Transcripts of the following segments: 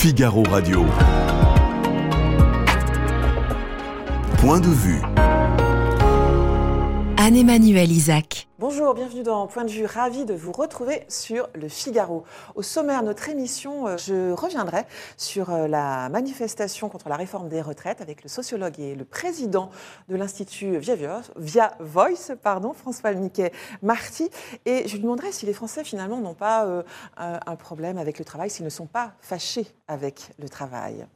Figaro Radio. Point de vue. Anne-Emmanuel Isaac. Bonjour, bienvenue dans Point de vue, ravi de vous retrouver sur le Figaro. Au sommaire de notre émission, euh, je reviendrai sur euh, la manifestation contre la réforme des retraites avec le sociologue et le président de l'Institut Via, Voice, pardon, François Miquet Marty. Et je lui demanderai si les Français finalement n'ont pas euh, un problème avec le travail, s'ils ne sont pas fâchés avec le travail.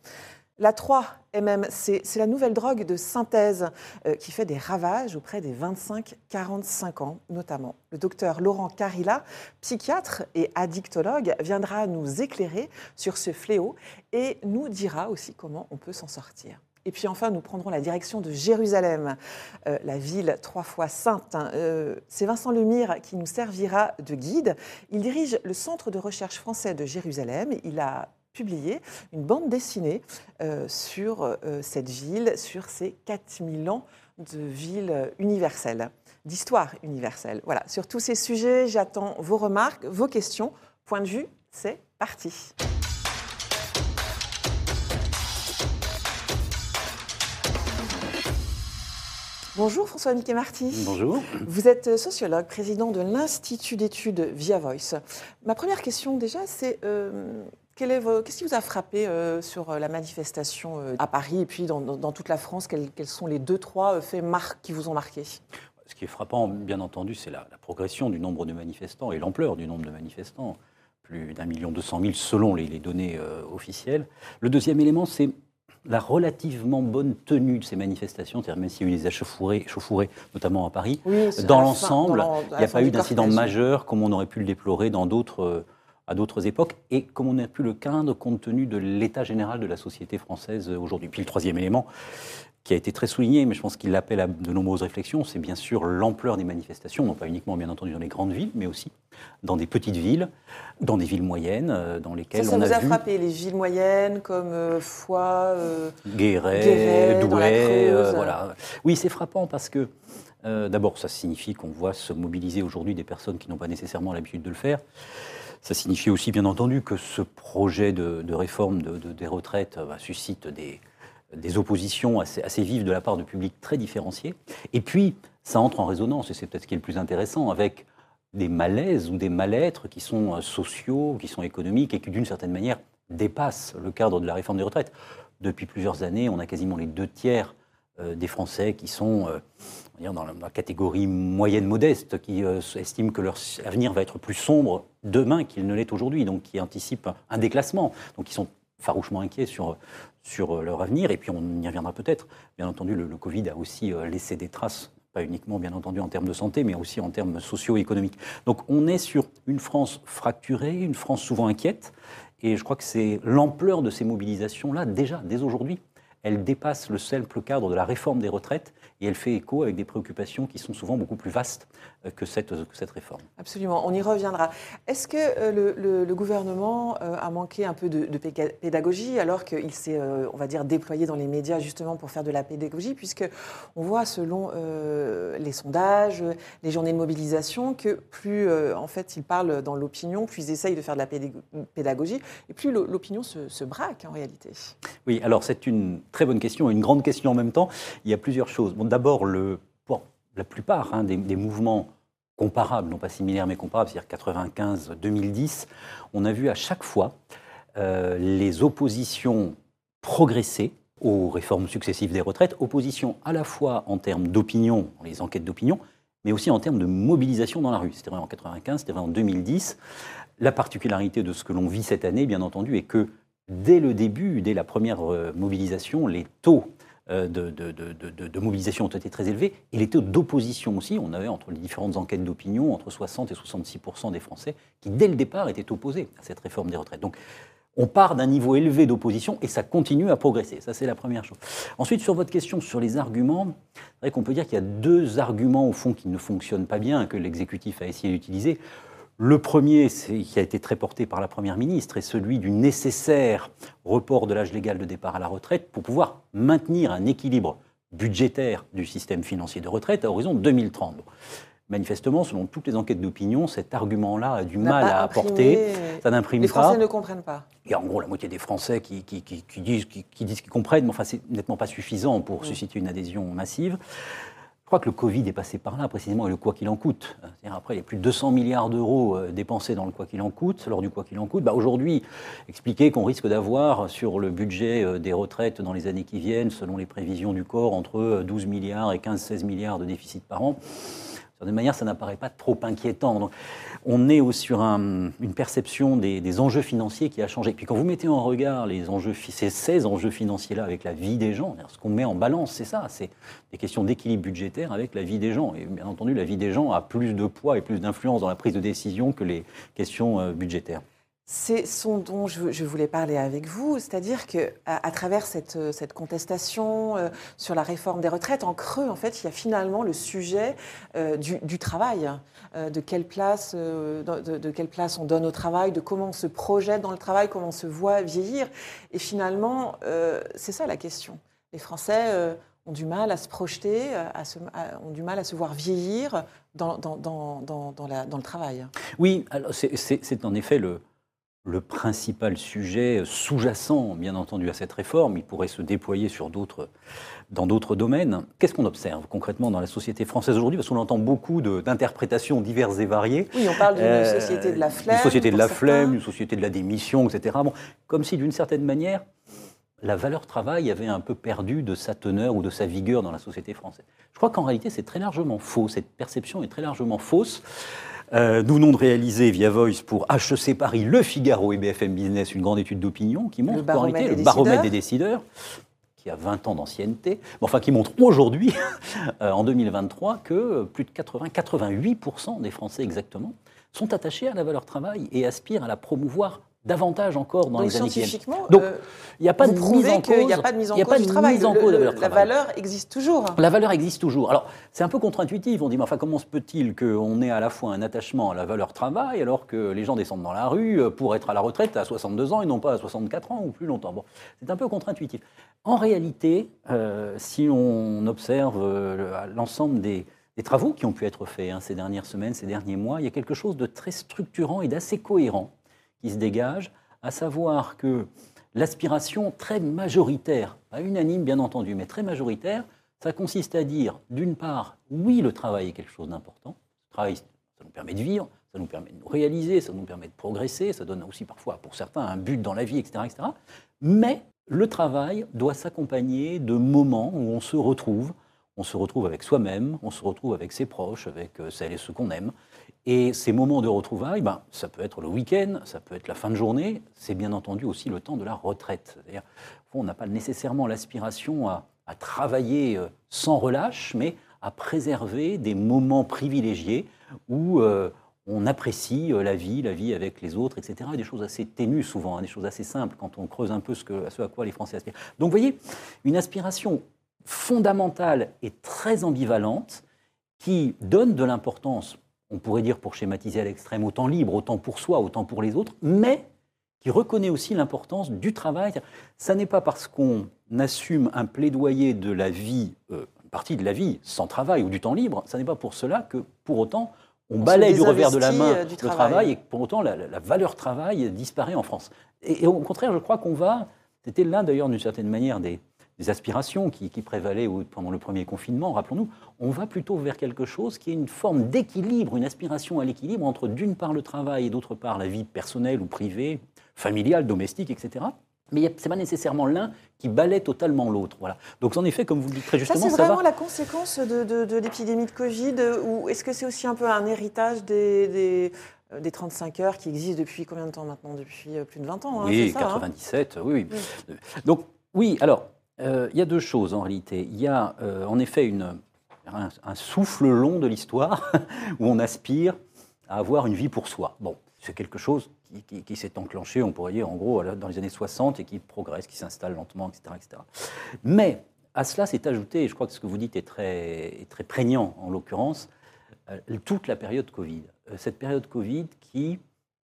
La 3-MMC, c'est la nouvelle drogue de synthèse euh, qui fait des ravages auprès des 25-45 ans notamment. Le docteur Laurent Carilla, psychiatre et addictologue, viendra nous éclairer sur ce fléau et nous dira aussi comment on peut s'en sortir. Et puis enfin, nous prendrons la direction de Jérusalem, euh, la ville trois fois sainte. Hein. Euh, c'est Vincent Lemire qui nous servira de guide. Il dirige le Centre de recherche français de Jérusalem. Il a publié une bande dessinée euh, sur euh, cette ville, sur ces 4000 ans de ville universelle, d'histoire universelle. Voilà, sur tous ces sujets, j'attends vos remarques, vos questions. Point de vue, c'est parti. Bonjour François Mickey Marty. Bonjour. Vous êtes sociologue, président de l'Institut d'études Via Voice. Ma première question déjà, c'est euh, Qu'est-ce qui vous a frappé euh, sur euh, la manifestation euh, à Paris et puis dans, toute la France? Quels, sont les deux, trois faits qui vous ont marqué? Ce qui est frappant, bien entendu, c'est la, progression du nombre de manifestants et l'ampleur du nombre de manifestants. Plus d'un million deux cent mille selon les, données officielles. Le deuxième élément, c'est la relativement bonne tenue de ces manifestations, c'est-à-dire même s'il y a eu des échauffourées, notamment à Paris, dans l'ensemble, il n'y a pas eu d'incident majeur comme on aurait pu le déplorer dans d'autres à d'autres époques, et comme on a pu le craindre compte tenu de l'état général de la société française aujourd'hui. Puis le troisième élément, qui a été très souligné, mais je pense qu'il appelle à de nombreuses réflexions, c'est bien sûr l'ampleur des manifestations, non pas uniquement bien entendu dans les grandes villes, mais aussi dans des petites villes, dans des villes moyennes, euh, dans lesquelles ça, on a Ça a frappé, les villes moyennes comme euh, Foix, euh, Guéret, Douai, voilà. Oui, c'est frappant parce que d'abord, ça signifie qu'on voit se mobiliser aujourd'hui des personnes qui n'ont pas nécessairement l'habitude de le faire. Ça signifie aussi, bien entendu, que ce projet de, réforme des retraites bah, suscite des, oppositions assez, vives de la part de publics très différenciés. Et puis, ça entre en résonance, et c'est peut-être ce qui est le plus intéressant, avec des malaises ou des mal-êtres qui sont euh, sociaux, qui sont économiques et qui, d'une certaine manière, dépassent le cadre de la réforme des retraites. Depuis plusieurs années, on a quasiment les deux tiers euh, des Français qui sont euh, dans la catégorie moyenne modeste, qui euh, estiment que leur avenir va être plus sombre demain qu'il ne l'est aujourd'hui, donc qui anticipent un déclassement, donc qui sont farouchement inquiets sur, sur leur avenir, et puis on y reviendra peut-être. Bien entendu, le, Covid a aussi laissé des traces pas uniquement bien entendu en termes de santé, mais aussi en termes socio-économiques. Donc on est sur une France fracturée, une France souvent inquiète, et je crois que c'est l'ampleur de ces mobilisations-là, déjà, dès aujourd'hui, elle dépasse le simple cadre de la réforme des retraites et elle fait écho avec des préoccupations qui sont souvent beaucoup plus vastes euh, que cette, cette réforme. Absolument, on y reviendra. Est-ce que euh, le, gouvernement euh, a manqué un peu de, pédagogie alors qu'il s'est, on va dire, déployé dans les médias justement pour faire de la pédagogie, puisque on voit selon les sondages, les journées de mobilisation, que plus en fait ils parlent dans l'opinion, plus ils essayent de faire de la pédagogie, et plus l'opinion se, braque en réalité. Oui, alors c'est une très bonne question, une grande question en même temps. Il y a plusieurs choses. Bon, d'abord, la plupart hein, des, mouvements comparables, non pas similaires mais comparables, c'est-à-dire 95-2010, on a vu à chaque fois euh, les oppositions progresser aux réformes successives des retraites, opposition à la fois en termes d'opinion, les enquêtes d'opinion, mais aussi en termes de mobilisation dans la rue. C'était vrai en 95, c'était vrai en 2010. La particularité de ce que l'on vit cette année, bien entendu, est que dès le début, dès la première euh, mobilisation, les taux euh, de, mobilisation ont été très élevés et les taux d'opposition aussi. On avait entre les différentes enquêtes d'opinion entre 60 et 66% des Français qui, dès le départ, étaient opposés à cette réforme des retraites. Donc, on part d'un niveau élevé d'opposition et ça continue à progresser. Ça, c'est la première chose. Ensuite, sur votre question sur les arguments, c'est vrai qu'on peut dire qu'il y a deux arguments, au fond, qui ne fonctionnent pas bien, que l'exécutif a essayé d'utiliser. Le premier, qui a été très porté par la Première ministre, est celui du nécessaire report de l'âge légal de départ à la retraite pour pouvoir maintenir un équilibre budgétaire du système financier de retraite à horizon 2030. manifestement, selon toutes les enquêtes d'opinion, cet argument-là a du mal à apporter. Ça n'imprime pas. Les Français ne comprennent pas. Il y a en gros la moitié des Français qui, qui, disent qu'ils comprennent, mais enfin, c'est nettement pas suffisant pour susciter une adhésion massive. Je crois que le Covid est passé par là, précisément, et le quoi qu'il en coûte. Après, il y a plus de 200 milliards d'euros euh, dépensés dans le quoi qu'il en coûte, lors du quoi qu'il en coûte. Bah, Aujourd'hui, expliquer qu'on risque d'avoir sur le budget euh, des retraites dans les années qui viennent, selon les prévisions du corps, entre 12 euh, milliards et 15-16 milliards de déficit par an, de manière, ça n'apparaît pas trop inquiétant. On est sur une perception des, enjeux financiers qui a changé. Puis quand vous mettez en regard les enjeux, ces, ces enjeux financiers-là avec la vie des gens, ce qu'on met en balance, c'est ça, c'est des questions d'équilibre budgétaire avec la vie des gens. Et bien entendu, la vie des gens a plus de poids et plus d'influence dans la prise de décision que les questions euh, budgétaires. C'est ce dont je, voulais parler avec vous, c'est-à-dire que à, travers cette, contestation euh, sur la réforme des retraites, en creux, en fait, il y a finalement le sujet euh, du, travail, euh, de, quelle place, de, quelle place on donne au travail, de comment on se projette dans le travail, comment on se voit vieillir. Et finalement, c'est ça la question. Les Français ont du mal à se projeter, ont du mal à se voir vieillir dans le travail. Oui, c'est en effet le le principal sujet sous-jacent, bien entendu, à cette réforme. Il pourrait se déployer sur d'autres, dans d'autres domaines. Qu'est-ce qu'on observe concrètement dans la société française aujourd'hui? Parce qu'on entend beaucoup d'interprétations diverses et variées. Oui, on parle d'une euh, société de la flemme. Une société de la flemme, une société de la démission, etc. Bon, comme si, d'une certaine manière, la valeur travail avait un peu perdu de sa teneur ou de sa vigueur dans la société française. Je crois qu'en réalité, c'est très largement faux. Cette perception est très largement fausse. Euh, nous venons de réaliser via Voice pour HEC Paris, Le Figaro et BFM Business une grande étude d'opinion qui montre qu'en réalité le baromètre des décideurs, qui a 20 ans d'ancienneté, enfin qui montre aujourd'hui, euh, en 2023, que plus de 80-88% des Français exactement sont attachés à la valeur travail et aspirent à la promouvoir davantage encore dans les années qui viennent. Donc, euh, il n'y a pas de mise en cause. Il n'y a pas de mise en cause du travail. la valeur existe toujours. La valeur existe toujours. Alors, c'est un peu contre-intuitif. On dit, mais enfin, comment se peut-il qu'on ait à la fois un attachement à la valeur travail alors que les gens descendent dans la rue euh, pour être à la retraite à 62 ans et non pas à 64 ans ou plus longtemps Bon, c'est un peu contre-intuitif. En réalité, euh, si on observe l'ensemble des, travaux qui ont pu être faits hein, ces dernières semaines, ces derniers mois, il y a quelque chose de très structurant et d'assez cohérent se dégage, à savoir que l'aspiration très majoritaire, pas unanime bien entendu, mais très majoritaire, ça consiste à dire, d'une part, oui, le travail est quelque chose d'important. Le travail, ça nous permet de vivre, ça nous permet de nous réaliser, ça nous permet de progresser, ça donne aussi parfois, pour certains, un but dans la vie, etc. etc. Mais le travail doit s'accompagner de moments où on se retrouve. On se retrouve avec soi-même, on se retrouve avec ses proches, avec euh, celles et ceux qu'on aime. Et ces moments de retrouvailles, ben, ça peut être le week-end, ça peut être la fin de journée, c'est bien entendu aussi le temps de la retraite. C'est-à-dire, on n'a pas nécessairement l'aspiration à, travailler euh, sans relâche, mais à préserver des moments privilégiés où euh, on apprécie euh, la vie, la vie avec les autres, etc. des choses assez ténues souvent, hein, des choses assez simples quand on creuse un peu ce, à quoi les Français aspirent. Donc vous voyez, une aspiration fondamentale et très ambivalente qui donne de l'importance on pourrait dire pour schématiser à l'extrême, autant libre, autant pour soi, autant pour les autres, mais qui reconnaît aussi l'importance du travail. Ça n'est pas parce qu'on assume un plaidoyer de la vie, euh, une partie de la vie sans travail ou du temps libre, ça n'est pas pour cela que pour autant on, balaye du revers de la main euh, le travail. et pour autant la, valeur travail disparaît en France. et au contraire, je crois qu'on va, c'était l'un d'ailleurs d'une certaine manière des, des aspirations qui, prévalaient pendant le premier confinement, rappelons-nous, on va plutôt vers quelque chose qui est une forme d'équilibre, une aspiration à l'équilibre entre d'une part le travail et d'autre part la vie personnelle ou privée, familiale, domestique, etc. Mais ce n'est pas nécessairement l'un qui balaie totalement l'autre. Voilà. Donc en effet, comme vous le dites très justement, ça c'est vraiment la conséquence de, l'épidémie de Covid, ou est-ce que c'est aussi un peu un héritage des, des 35 heures qui existent depuis combien de temps maintenant? Depuis euh, plus de 20 ans. Hein, oui, 97, oui, oui. Donc, oui, alors, euh, y a deux choses en réalité. Il y a euh, en effet un, souffle long de l'histoire où on aspire à avoir une vie pour soi. Bon, c'est quelque chose qui, s'est enclenché, on pourrait dire en gros, dans les années 60 et qui progresse, qui s'installe lentement, etc., etc. Mais à cela s'est ajouté, et je crois que ce que vous dites est très, prégnant en l'occurrence, euh, toute la période Covid. cette période Covid qui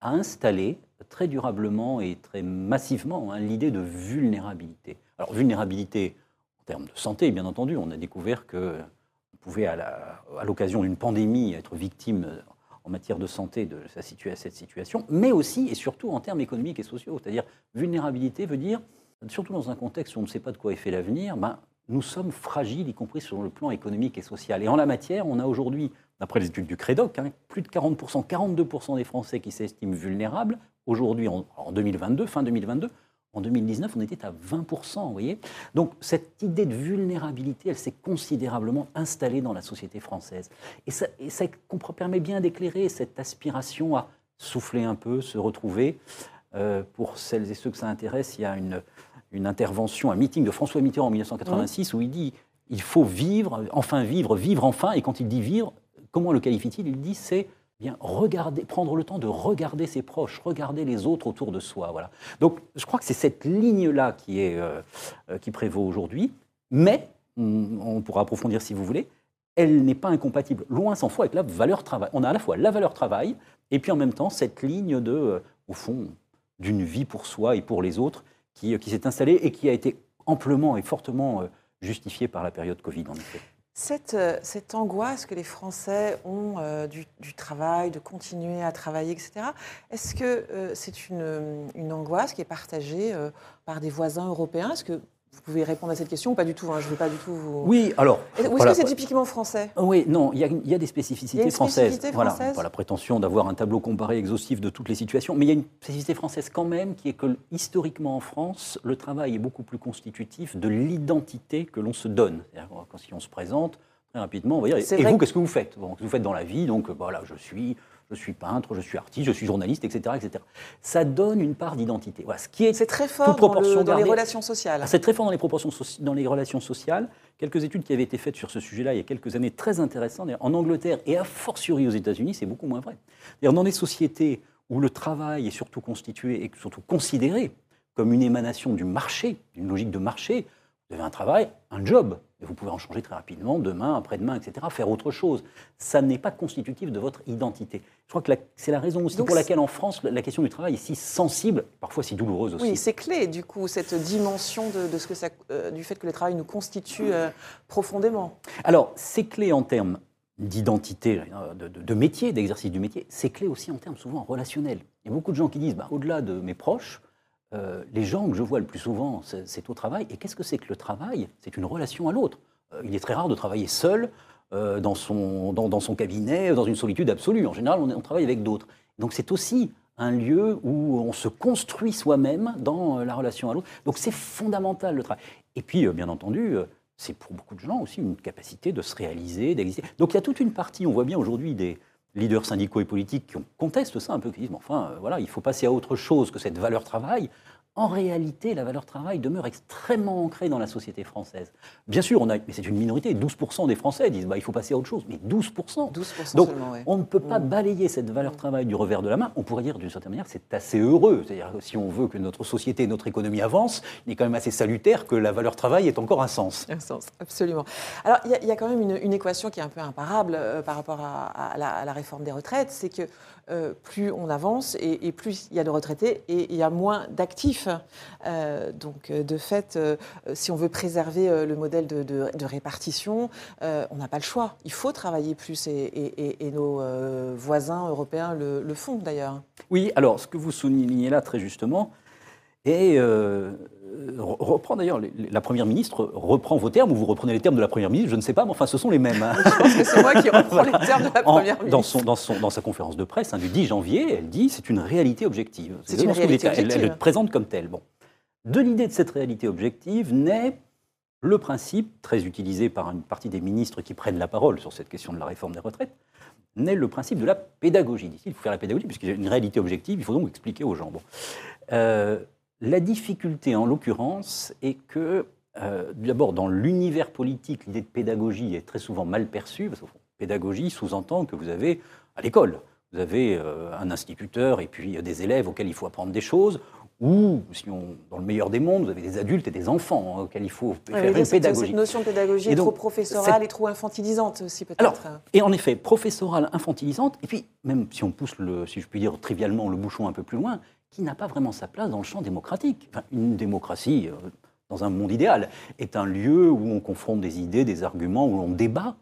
a installé très durablement et très massivement hein, l'idée de vulnérabilité. Alors, vulnérabilité en termes de santé, bien entendu, on a découvert qu'on pouvez, à l'occasion d'une pandémie, être victime en matière de santé de cette situation, mais aussi et surtout en termes économiques et sociaux. C'est-à-dire, vulnérabilité veut dire, surtout dans un contexte où on ne sait pas de quoi est fait l'avenir, ben, nous sommes fragiles, y compris sur le plan économique et social. Et en la matière, on a aujourd'hui, d'après les études du Crédoc, hein, plus de 40%, 42% des Français qui s'estiment vulnérables. Aujourd'hui, en, 2022, fin 2022, en 2019, on était à 20%, vous voyez Donc cette idée de vulnérabilité, elle s'est considérablement installée dans la société française. Et ça, et ça permet bien d'éclairer cette aspiration à souffler un peu, se retrouver. Euh, pour celles et ceux que ça intéresse, il y a une, une intervention, un meeting de François Mitterrand en 1986 où il dit il faut vivre, enfin vivre, vivre enfin. Et quand il dit vivre, comment le qualifie-t-il? Il dit c'est bien regarder, prendre le temps de regarder ses proches, regarder les autres autour de soi. Voilà. Donc je crois que c'est cette ligne-là qui, euh, euh, qui prévaut aujourd'hui, mais on pourra approfondir si vous voulez. Elle n'est pas incompatible, loin s'en faut, avec la valeur travail. On a à la fois la valeur travail et puis en même temps cette ligne de, euh, au fond, d'une vie pour soi et pour les autres qui, qui s'est installée et qui a été amplement et fortement justifiée par la période Covid, en effet. Cette, euh, cette, angoisse que les Français ont euh, du, travail, de continuer à travailler, etc., est-ce que euh, c'est une, une, angoisse qui est partagée par des voisins européens? Est-ce que vous pouvez répondre à cette question ou pas du tout hein, Je ne veux pas du tout vous. Oui, alors. Ou est-ce que c'est typiquement français? Oui, non, il y, a, des spécificités françaises. Voilà, pas la prétention d'avoir un tableau comparé exhaustif de toutes les situations, mais il y a une spécificité française quand même qui est que historiquement en France, le travail est beaucoup plus constitutif de l'identité que l'on se donne. Quand si on se présente, très rapidement, on va dire Et vous, qu'est-ce que vous faites? Bon, vous faites dans la vie? Donc voilà, je suis je suis peintre, je suis artiste, je suis journaliste, etc. etc. Ça donne une part d'identité. Voilà, ce qui est, c'est très fort dans, les relations sociales. C'est très fort dans les, proportions dans les relations sociales. Quelques études qui avaient été faites sur ce sujet-là il y a quelques années, très intéressantes. En Angleterre et a fortiori aux États-Unis, c'est beaucoup moins vrai. Dans des sociétés où le travail est surtout constitué et surtout considéré comme une émanation du marché, d'une logique de marché, vous avez un travail, un job. Vous pouvez en changer très rapidement, demain, après-demain, etc., faire autre chose. Ça n'est pas constitutif de votre identité. Je crois que c'est la raison aussi pour laquelle en France, la question du travail est si sensible, parfois si douloureuse aussi. Oui, c'est clé, du coup, cette dimension de, ce que ça, euh, du fait que le travail nous constitue euh, profondément. Alors, c'est clé en termes d'identité, euh, de, métier, d'exercice du métier, c'est clé aussi en termes souvent relationnels. Il y a beaucoup de gens qui disent, bah, au-delà de mes proches, euh, les gens que je vois le plus souvent, c'est au travail. Et qu'est-ce que c'est que le travail? C'est une relation à l'autre. Euh, il est très rare de travailler seul euh, dans, son, dans, son cabinet, dans une solitude absolue. En général, on, travaille avec d'autres. Donc c'est aussi un lieu où on se construit soi-même dans la relation à l'autre. Donc c'est fondamental le travail. Et puis, bien entendu, c'est pour beaucoup de gens aussi une capacité de se réaliser, d'exister. Donc il y a toute une partie, on voit bien aujourd'hui des, leaders syndicaux et politiques qui contestent ça un peu, qui disent, enfin, euh, voilà, il faut passer à autre chose que cette valeur travail. En réalité, la valeur travail demeure extrêmement ancrée dans la société française. Bien sûr, on a, mais c'est une minorité, 12% des Français disent bah, il faut passer à autre chose, mais 12%. 12% Donc, on ne peut pas mmh. balayer cette valeur travail du revers de la main. On pourrait dire d'une certaine manière que c'est assez heureux. C'est-à-dire si on veut que notre société, notre économie avance, il est quand même assez salutaire que la valeur travail ait encore un sens. Un sens, absolument. Alors, il y, a quand même une, équation qui est un peu imparable euh, par rapport à, la, réforme des retraites, c'est que euh, plus on avance et, plus il y a de retraités et il y a moins d'actifs. Euh, donc, euh, de fait, si on veut préserver le modèle de, répartition, on n'a pas le choix. Il faut travailler plus et, nos voisins européens le font d'ailleurs. Oui, alors ce que vous soulignez là très justement, et euh, reprend d'ailleurs, la Première ministre reprend vos termes, ou vous reprenez les termes de la Première ministre, je ne sais pas, mais enfin ce sont les mêmes. Hein. Je pense que c'est moi qui reprends les termes de la Première ministre. Dans, son, dans, son, dans sa conférence de presse hein, du 10 janvier, elle dit c'est une réalité objective. C'est une réalité objective. Elle, le présente comme telle. Bon. De l'idée de cette réalité objective naît le principe, très utilisé par une partie des ministres qui prennent la parole sur cette question de la réforme des retraites, naît le principe de la pédagogie. Il faut faire la pédagogie, puisqu'il y a une réalité objective, il faut donc expliquer aux gens. Bon. Euh, la difficulté, en l'occurrence, est que, euh, d'abord, dans l'univers politique, l'idée de pédagogie est très souvent mal perçue, parce que pédagogie sous-entend que vous avez, à l'école, vous avez euh, un instituteur et puis des élèves auxquels il faut apprendre des choses, ou, si on, dans le meilleur des mondes, vous avez des adultes et des enfants hein, auxquels il faut faire une pédagogie. Cette notion de pédagogie est trop professorale et trop infantilisante aussi, peut-être. Et en effet, professorale, infantilisante, et puis, même si on pousse, le, si je puis dire trivialement, le bouchon un peu plus loin, qui n'a pas vraiment sa place dans le champ démocratique. une démocratie, euh, dans un monde idéal, est un lieu où on confronte des idées, des arguments, où on débat.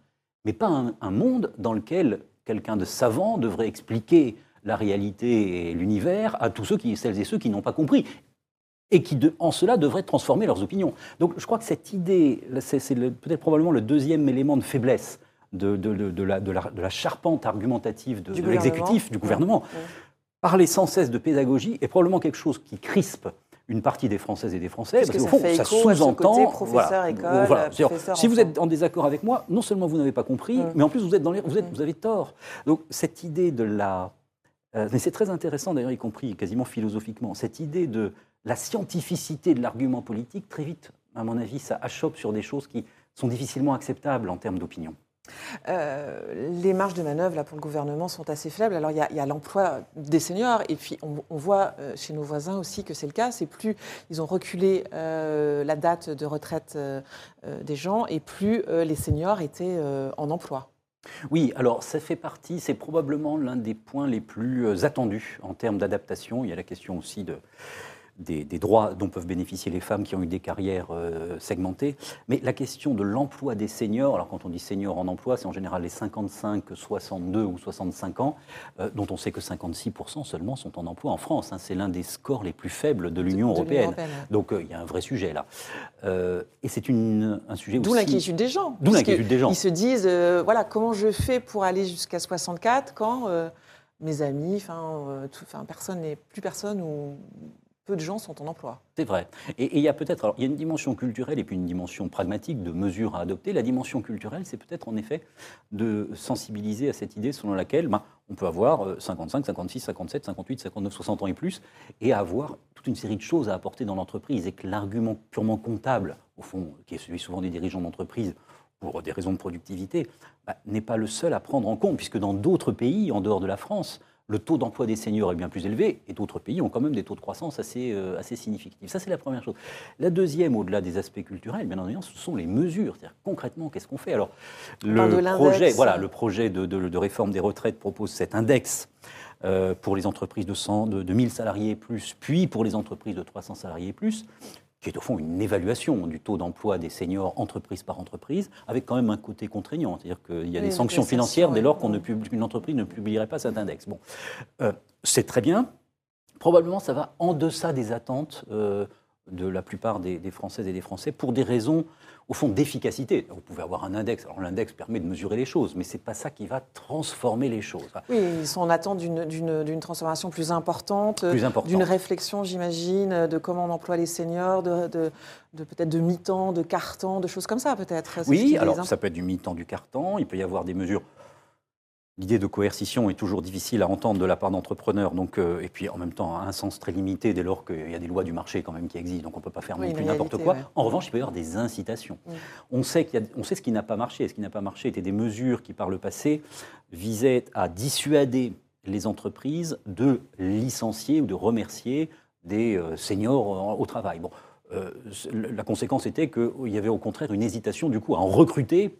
mais pas un, monde dans lequel quelqu'un de savant devrait expliquer la réalité et l'univers à tous ceux qui, celles et ceux qui n'ont pas compris et qui, en cela, devraient transformer leurs opinions. Donc je crois que cette idée, c'est peut-être probablement le deuxième élément de faiblesse de, de, la, charpente argumentative de, l'exécutif, du gouvernement. Parler sans cesse de pédagogie est probablement quelque chose qui crispe une partie des Françaises et des Français, parce, que fond, ça sous-entend. Voilà, école, si vous êtes en désaccord avec moi, non seulement vous n'avez pas compris, mm. mais en plus vous êtes dans les, vous, êtes, mm. vous avez tort. Donc cette idée de la, euh, mais c'est très intéressant d'ailleurs, y compris quasiment philosophiquement, cette idée de la scientificité de l'argument politique, très vite, à mon avis, ça achoppe sur des choses qui sont difficilement acceptables en termes d'opinion. Euh, les marges de manœuvre là, pour le gouvernement sont assez faibles. Alors il y a, l'emploi des seniors et puis on, voit euh, chez nos voisins aussi que c'est le cas. C'est plus ils ont reculé euh, la date de retraite des gens et plus les seniors étaient en emploi. Oui, alors ça fait partie, c'est probablement l'un des points les plus attendus en termes d'adaptation. Il y a la question aussi de des, droits dont peuvent bénéficier les femmes qui ont eu des carrières euh, segmentées. Mais la question de l'emploi des seniors, alors quand on dit seniors en emploi, c'est en général les 55, 62 ou 65 ans, euh, dont on sait que 56% seulement sont en emploi en France. Hein. c'est l'un des scores les plus faibles de l'Union européenne. Donc euh, il y a un vrai sujet là. et c'est un sujet D'où l'inquiétude des gens. D'où l'inquiétude des gens. Ils se disent, voilà, comment je fais pour aller jusqu'à 64 quand mes amis, enfin, personne n'est plus personne ou peu de gens sont en emploi. C'est vrai. Et, il y a peut-être, il y a une dimension culturelle et puis une dimension pragmatique de mesures à adopter. La dimension culturelle, c'est peut-être en effet de sensibiliser à cette idée selon laquelle ben, on peut avoir 55, 56, 57, 58, 59, 60 ans et plus, et avoir toute une série de choses à apporter dans l'entreprise, et que l'argument purement comptable, au fond, qui est celui souvent des dirigeants d'entreprise, pour des raisons de productivité, ben, n'est pas le seul à prendre en compte, puisque dans d'autres pays, en dehors de la France, le taux d'emploi des seniors est bien plus élevé et d'autres pays ont quand même des taux de croissance assez, euh, assez significatifs. Ça, c'est la première chose. La deuxième, au-delà des aspects culturels, bien entendu, ce sont les mesures. C'est-à-dire concrètement, qu'est-ce qu'on fait Alors, le projet, voilà, le projet de, réforme des retraites propose cet index euh, pour les entreprises de, 100, de, de 1000 salariés et plus, puis pour les entreprises de 300 salariés et plus qui est au fond une évaluation du taux d'emploi des seniors entreprise par entreprise, avec quand même un côté contraignant, c'est-à-dire qu'il y a des sanctions financières dès lors qu'une entreprise ne publierait pas cet index. Bon, euh, c'est très bien. Probablement, ça va en deçà des attentes euh, de la plupart des, Françaises et des Français pour des raisons, au fond, d'efficacité. Vous pouvez avoir un index. Alors, l'index permet de mesurer les choses, mais ce n'est pas ça qui va transformer les choses. Oui, ils sont en attente d'une transformation plus importante, d'une réflexion, j'imagine, de comment on emploie les seniors, de, de, peut-être de mi-temps, de quart-temps, de choses comme ça, peut-être. Oui, alors ça peut être du mi-temps, du quart-temps. Il peut y avoir des mesures L'idée de coercition est toujours difficile à entendre de la part d'entrepreneurs, donc euh, et puis en même temps un sens très limité dès lors qu'il y a des lois du marché quand même qui existent, donc on ne peut pas faire non plus n'importe quoi. En revanche, il peut y avoir des incitations. On, sait qu'il on sait ce qui n'a pas marché. ce qui n'a pas marché était des mesures qui, par le passé, visaient à dissuader les entreprises de licencier ou de remercier des euh, seniors au travail. Bon, euh, la conséquence était qu'il y avait au contraire une hésitation du coup à en recruter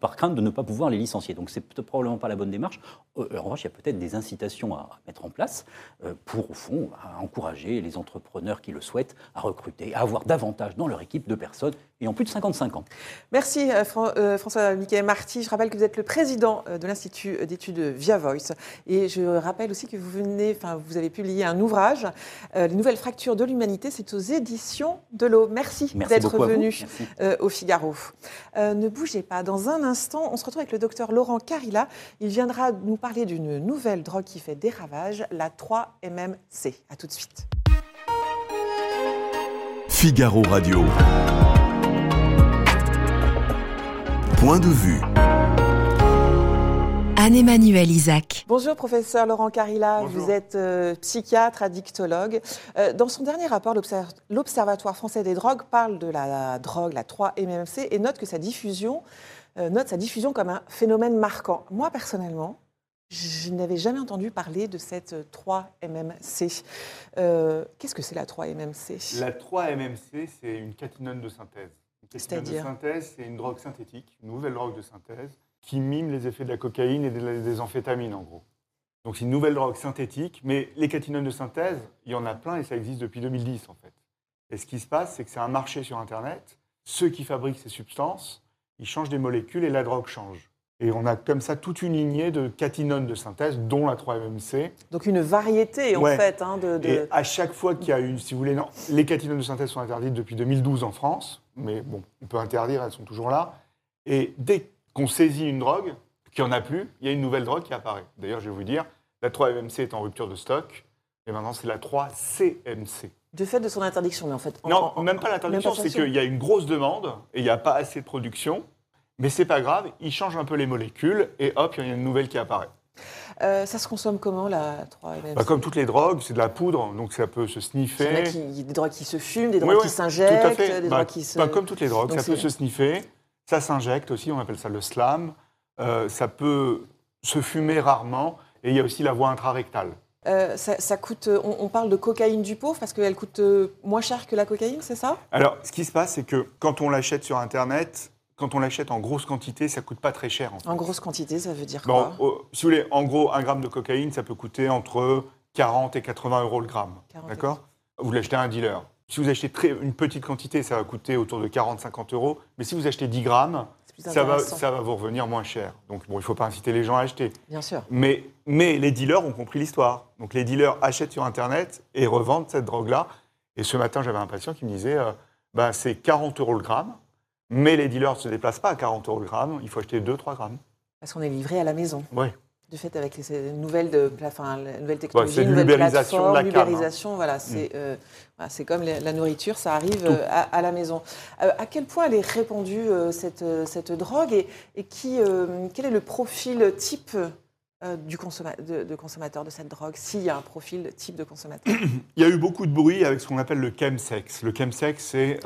par crainte de ne pas pouvoir les licencier. Donc c'est probablement pas la bonne démarche. Euh, en revanche, il y a peut-être des incitations à mettre en place euh, pour, au fond, encourager les entrepreneurs qui le souhaitent à recruter, à avoir davantage dans leur équipe de personnes ayant plus de 55 ans. Merci François Michael Marty. Je rappelle que vous êtes le président de l'Institut d'études Via Voice. Et je rappelle aussi que vous avez publié un ouvrage, Les nouvelles fractures de l'humanité. C'est aux éditions de l'eau. Merci, d'être venu euh, au Figaro. Euh, ne bougez pas. Dans un instant, on se retrouve avec le docteur Laurent Carilla. Il viendra nous parler d'une nouvelle drogue qui fait des ravages, la 3-MMC. A tout de suite. Figaro Radio. Point de vue. Anne-Emmanuel Isaac. Bonjour professeur Laurent Carilla, vous êtes euh, psychiatre, addictologue. Euh, dans son dernier rapport, l'Observatoire français des drogues parle de la, drogue, la 3-MMC, et note que sa diffusion, euh, note sa diffusion comme un phénomène marquant. Moi personnellement, je n'avais jamais entendu parler de cette 3-MMC. Qu'est-ce que c'est la 3-MMC La 3-MMC, c'est une catinone de synthèse. Une catinone de synthèse, c'est une drogue synthétique, une nouvelle drogue de synthèse qui mime les effets de la cocaïne et des amphétamines, en gros. Donc c'est une nouvelle drogue synthétique, mais les catinones de synthèse, il y en a plein et ça existe depuis 2010 en fait. Et ce qui se passe, c'est que c'est un marché sur Internet. Ceux qui fabriquent ces substances, ils changent des molécules et la drogue change. Et on a comme ça toute une lignée de catinones de synthèse, dont la 3-MMC. Donc une variété, en fait. Hein, de, Et à chaque fois qu'il y a une, si vous voulez, non, les catinones de synthèse sont interdites depuis 2012 en France, mais bon, on peut interdire, elles sont toujours là. Et dès qu'on saisit une drogue, qu'il n'y en a plus, il y a une nouvelle drogue qui apparaît. D'ailleurs, je vais vous dire, la 3-MMC est en rupture de stock, et maintenant c'est la 3-CMC. De fait de son interdiction, mais en fait. non, même pas l'interdiction, c'est qu'il y a une grosse demande et il n'y a pas assez de production. Mais c'est pas grave, ils changent un peu les molécules et hop, il y a une nouvelle qui apparaît. Euh, ça se consomme comment la 3 bah, Comme toutes les drogues, c'est de la poudre, donc ça peut se sniffer. Il y a des drogues qui se fument, des drogues qui s'injectent, des bah, drogues qui se. Bah, comme toutes les drogues, ça peut se sniffer, ça s'injecte aussi, on appelle ça le slam. Euh, ça peut se fumer rarement, et il y a aussi la voie intrarectale. Euh, ça, coûte, on, parle de cocaïne du pauvre parce qu'elle coûte moins cher que la cocaïne, c'est ça? Alors, ce qui se passe, c'est que quand on l'achète sur Internet, quand on l'achète en grosse quantité, ça coûte pas très cher. En, grosse quantité, ça veut dire quoi? Si vous voulez, en gros, un gramme de cocaïne, ça peut coûter entre 40 et 80 euros le gramme. D'accord? Vous l'achetez à un dealer. Si vous achetez très, une petite quantité, ça va coûter autour de 40-50 euros. Mais si vous achetez 10 grammes, ça va, ça va vous revenir moins cher. Donc bon, il ne faut pas inciter les gens à acheter. Bien sûr. Mais, mais les dealers ont compris l'histoire. Donc les dealers achètent sur Internet et revendent cette drogue-là. Et ce matin, j'avais un patient qui me disait, euh, ben, c'est 40 euros le gramme. Mais les dealers ne se déplacent pas à 40 euros le gramme, il faut acheter 2-3 grammes. Parce qu'on est livré à la maison. Oui. De fait, avec les nouvelles, de, enfin, la nouvelle technologie, ouais, l'ubérisation de la l'ubérisation, voilà, c'est mm. euh, c'est comme la nourriture, ça arrive euh, à, la maison. Euh, à quel point elle est répandue, cette, cette drogue, et, et qui, quel est le profil type du de, de, consommateur de cette drogue, s'il y a un profil type de consommateur? Il y a eu beaucoup de bruit avec ce qu'on appelle le chemsex. Le chemsex, c'est...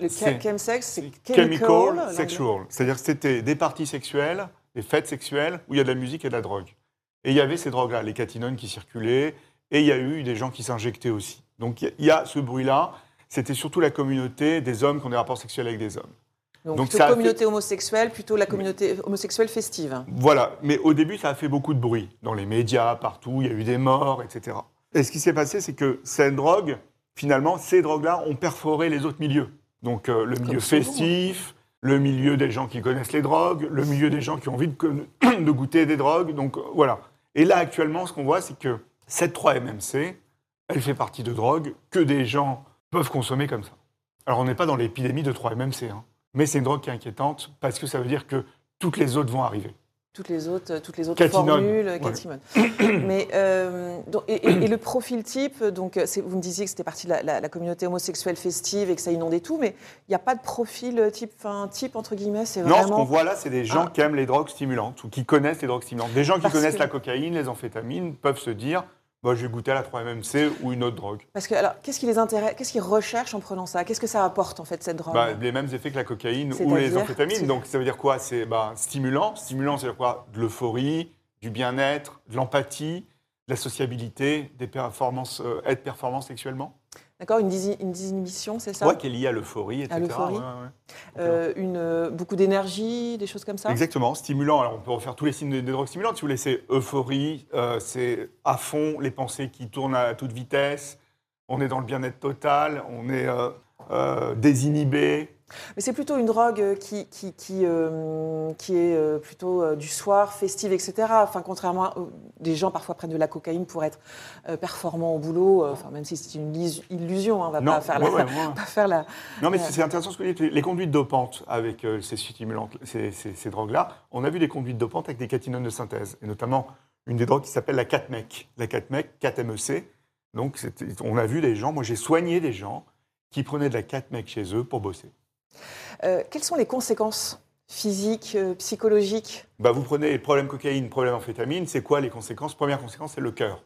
Le chemsex, c'est chemical, sexual. C'est-à-dire que c'était des parties sexuelles, des fêtes sexuelles, où il y a de la musique et de la drogue. Et il y avait ces drogues-là, les catinones qui circulaient, et il y a eu des gens qui s'injectaient aussi. Donc il y a ce bruit-là. C'était surtout la communauté des hommes qui ont des rapports sexuels avec des hommes. Donc, plutôt la communauté homosexuelle, plutôt la communauté homosexuelle festive. Voilà, mais au début, ça a fait beaucoup de bruit. Dans les médias, partout, il y a eu des morts, etc. Et ce qui s'est passé, c'est que cette drogue, finalement, ces drogues-là ont perforé les autres milieux. Donc euh, le milieu festif, le milieu des gens qui connaissent les drogues, le milieu des gens qui ont envie de, goûter des drogues. Donc euh, voilà. Et là, actuellement, ce qu'on voit, c'est que cette 3-MMC, elle fait partie de drogues que des gens peuvent consommer comme ça. Alors on n'est pas dans l'épidémie de 3-MMC. Hein. Mais c'est une drogue qui est inquiétante parce que ça veut dire que toutes les autres vont arriver. Toutes les autres, toutes les autres formules, catimone. Mais euh, et, le profil type, donc vous me disiez que c'était partie de la, communauté homosexuelle festive et que ça inondait tout, mais il n'y a pas de profil type, enfin type entre guillemets, c'est vraiment. Non, ce qu'on voit là, c'est des gens ah. qui aiment les drogues stimulantes ou qui connaissent les drogues stimulantes. Des gens qui connaissent la cocaïne, les amphétamines, peuvent se dire bah, je vais goûter à la 3-MMC ou une autre drogue. Parce que, alors, qu'est-ce qui les intéresse Qu'est-ce qu'ils recherchent en prenant ça Qu'est-ce que ça apporte, en fait, cette drogue? Bah, Les mêmes effets que la cocaïne ou les amphétamines. Donc, ça veut dire quoi? C'est bah, stimulant. Stimulant, c'est quoi? De l'euphorie, du bien-être, de l'empathie, de la sociabilité, des performances, euh, être performant sexuellement? D'accord, une, une, désinhibition, c'est ça? Oui, qui est liée à l'euphorie, etc. À l'euphorie. Euh, une, euh, beaucoup d'énergie, des choses comme ça? Exactement, stimulant. Alors on peut refaire tous les signes des, drogues stimulantes. Si vous voulez, c'est euphorie, euh, c'est à fond, les pensées qui tournent à toute vitesse, on est dans le bien-être total, on est désinhibé, mais c'est plutôt une drogue qui, qui, qui, euh, qui est euh, plutôt euh, du soir, festive, etc. Enfin, contrairement à des gens parfois prennent de la cocaïne pour être performants au boulot, enfin, même si c'est une illusion, hein, on ne va pas, faire, la, pas faire la... Non, mais c'est intéressant ce que vous dites. Les conduites dopantes avec ces stimulantes, ces, ces, ces drogues-là, on a vu des conduites dopantes avec des catinones de synthèse, et notamment une des drogues qui s'appelle la 4-MEC. La 4-MEC, 4-MEC. Donc, on a vu des gens, moi j'ai soigné des gens qui prenaient de la 4-MEC chez eux pour bosser. Euh, quelles sont les conséquences physiques, euh, psychologiques bah, Vous prenez problème cocaïne, problème amphétamine, c'est quoi les conséquences? Première conséquence, c'est le cœur.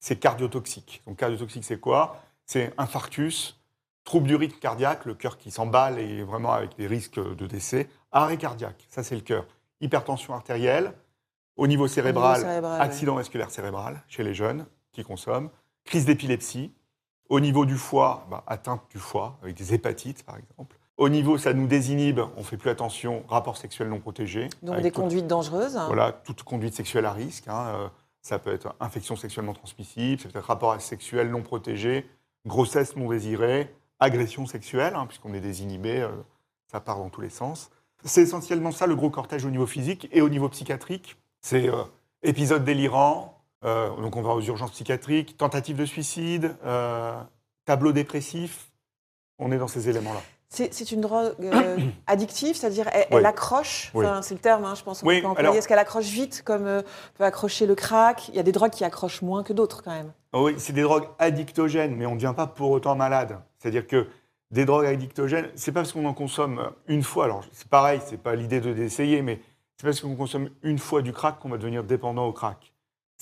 C'est cardiotoxique. Donc cardiotoxique, c'est quoi? C'est infarctus, trouble du rythme cardiaque, le cœur qui s'emballe et vraiment avec des risques de décès. Arrêt cardiaque, ça c'est le cœur. Hypertension artérielle, au niveau cérébral, accident vasculaire cérébral chez les jeunes qui consomment, crise d'épilepsie. Au niveau du foie, bah, atteinte du foie avec des hépatites par exemple. Au niveau, ça nous désinhibe, on fait plus attention, rapport sexuel non protégé. Donc des conduites dangereuses Voilà, toute conduite sexuelle à risque. Hein, euh, ça peut être infection sexuellement transmissible, ça peut être rapport sexuel non protégé, grossesse non désirée, agression sexuelle, hein, puisqu'on est désinhibé, euh, ça part dans tous les sens. c'est essentiellement ça le gros cortège au niveau physique et au niveau psychiatrique. C'est euh, épisode délirant, donc on va aux urgences psychiatriques, tentative de suicide, tableau dépressif. On est dans ces éléments-là. C'est une drogue addictive, c'est-à-dire elle, accroche, c'est le terme, hein, je pense qu'on peut employer. Est-ce qu'elle accroche vite, comme peut accrocher le crack? Il y a des drogues qui accrochent moins que d'autres quand même. Oui, c'est des drogues addictogènes, mais on ne devient pas pour autant malade. C'est-à-dire que des drogues addictogènes, c'est pas parce qu'on en consomme une fois, alors c'est pareil, c'est pas l'idée de d'essayer, mais c'est parce qu'on consomme une fois du crack qu'on va devenir dépendant au crack.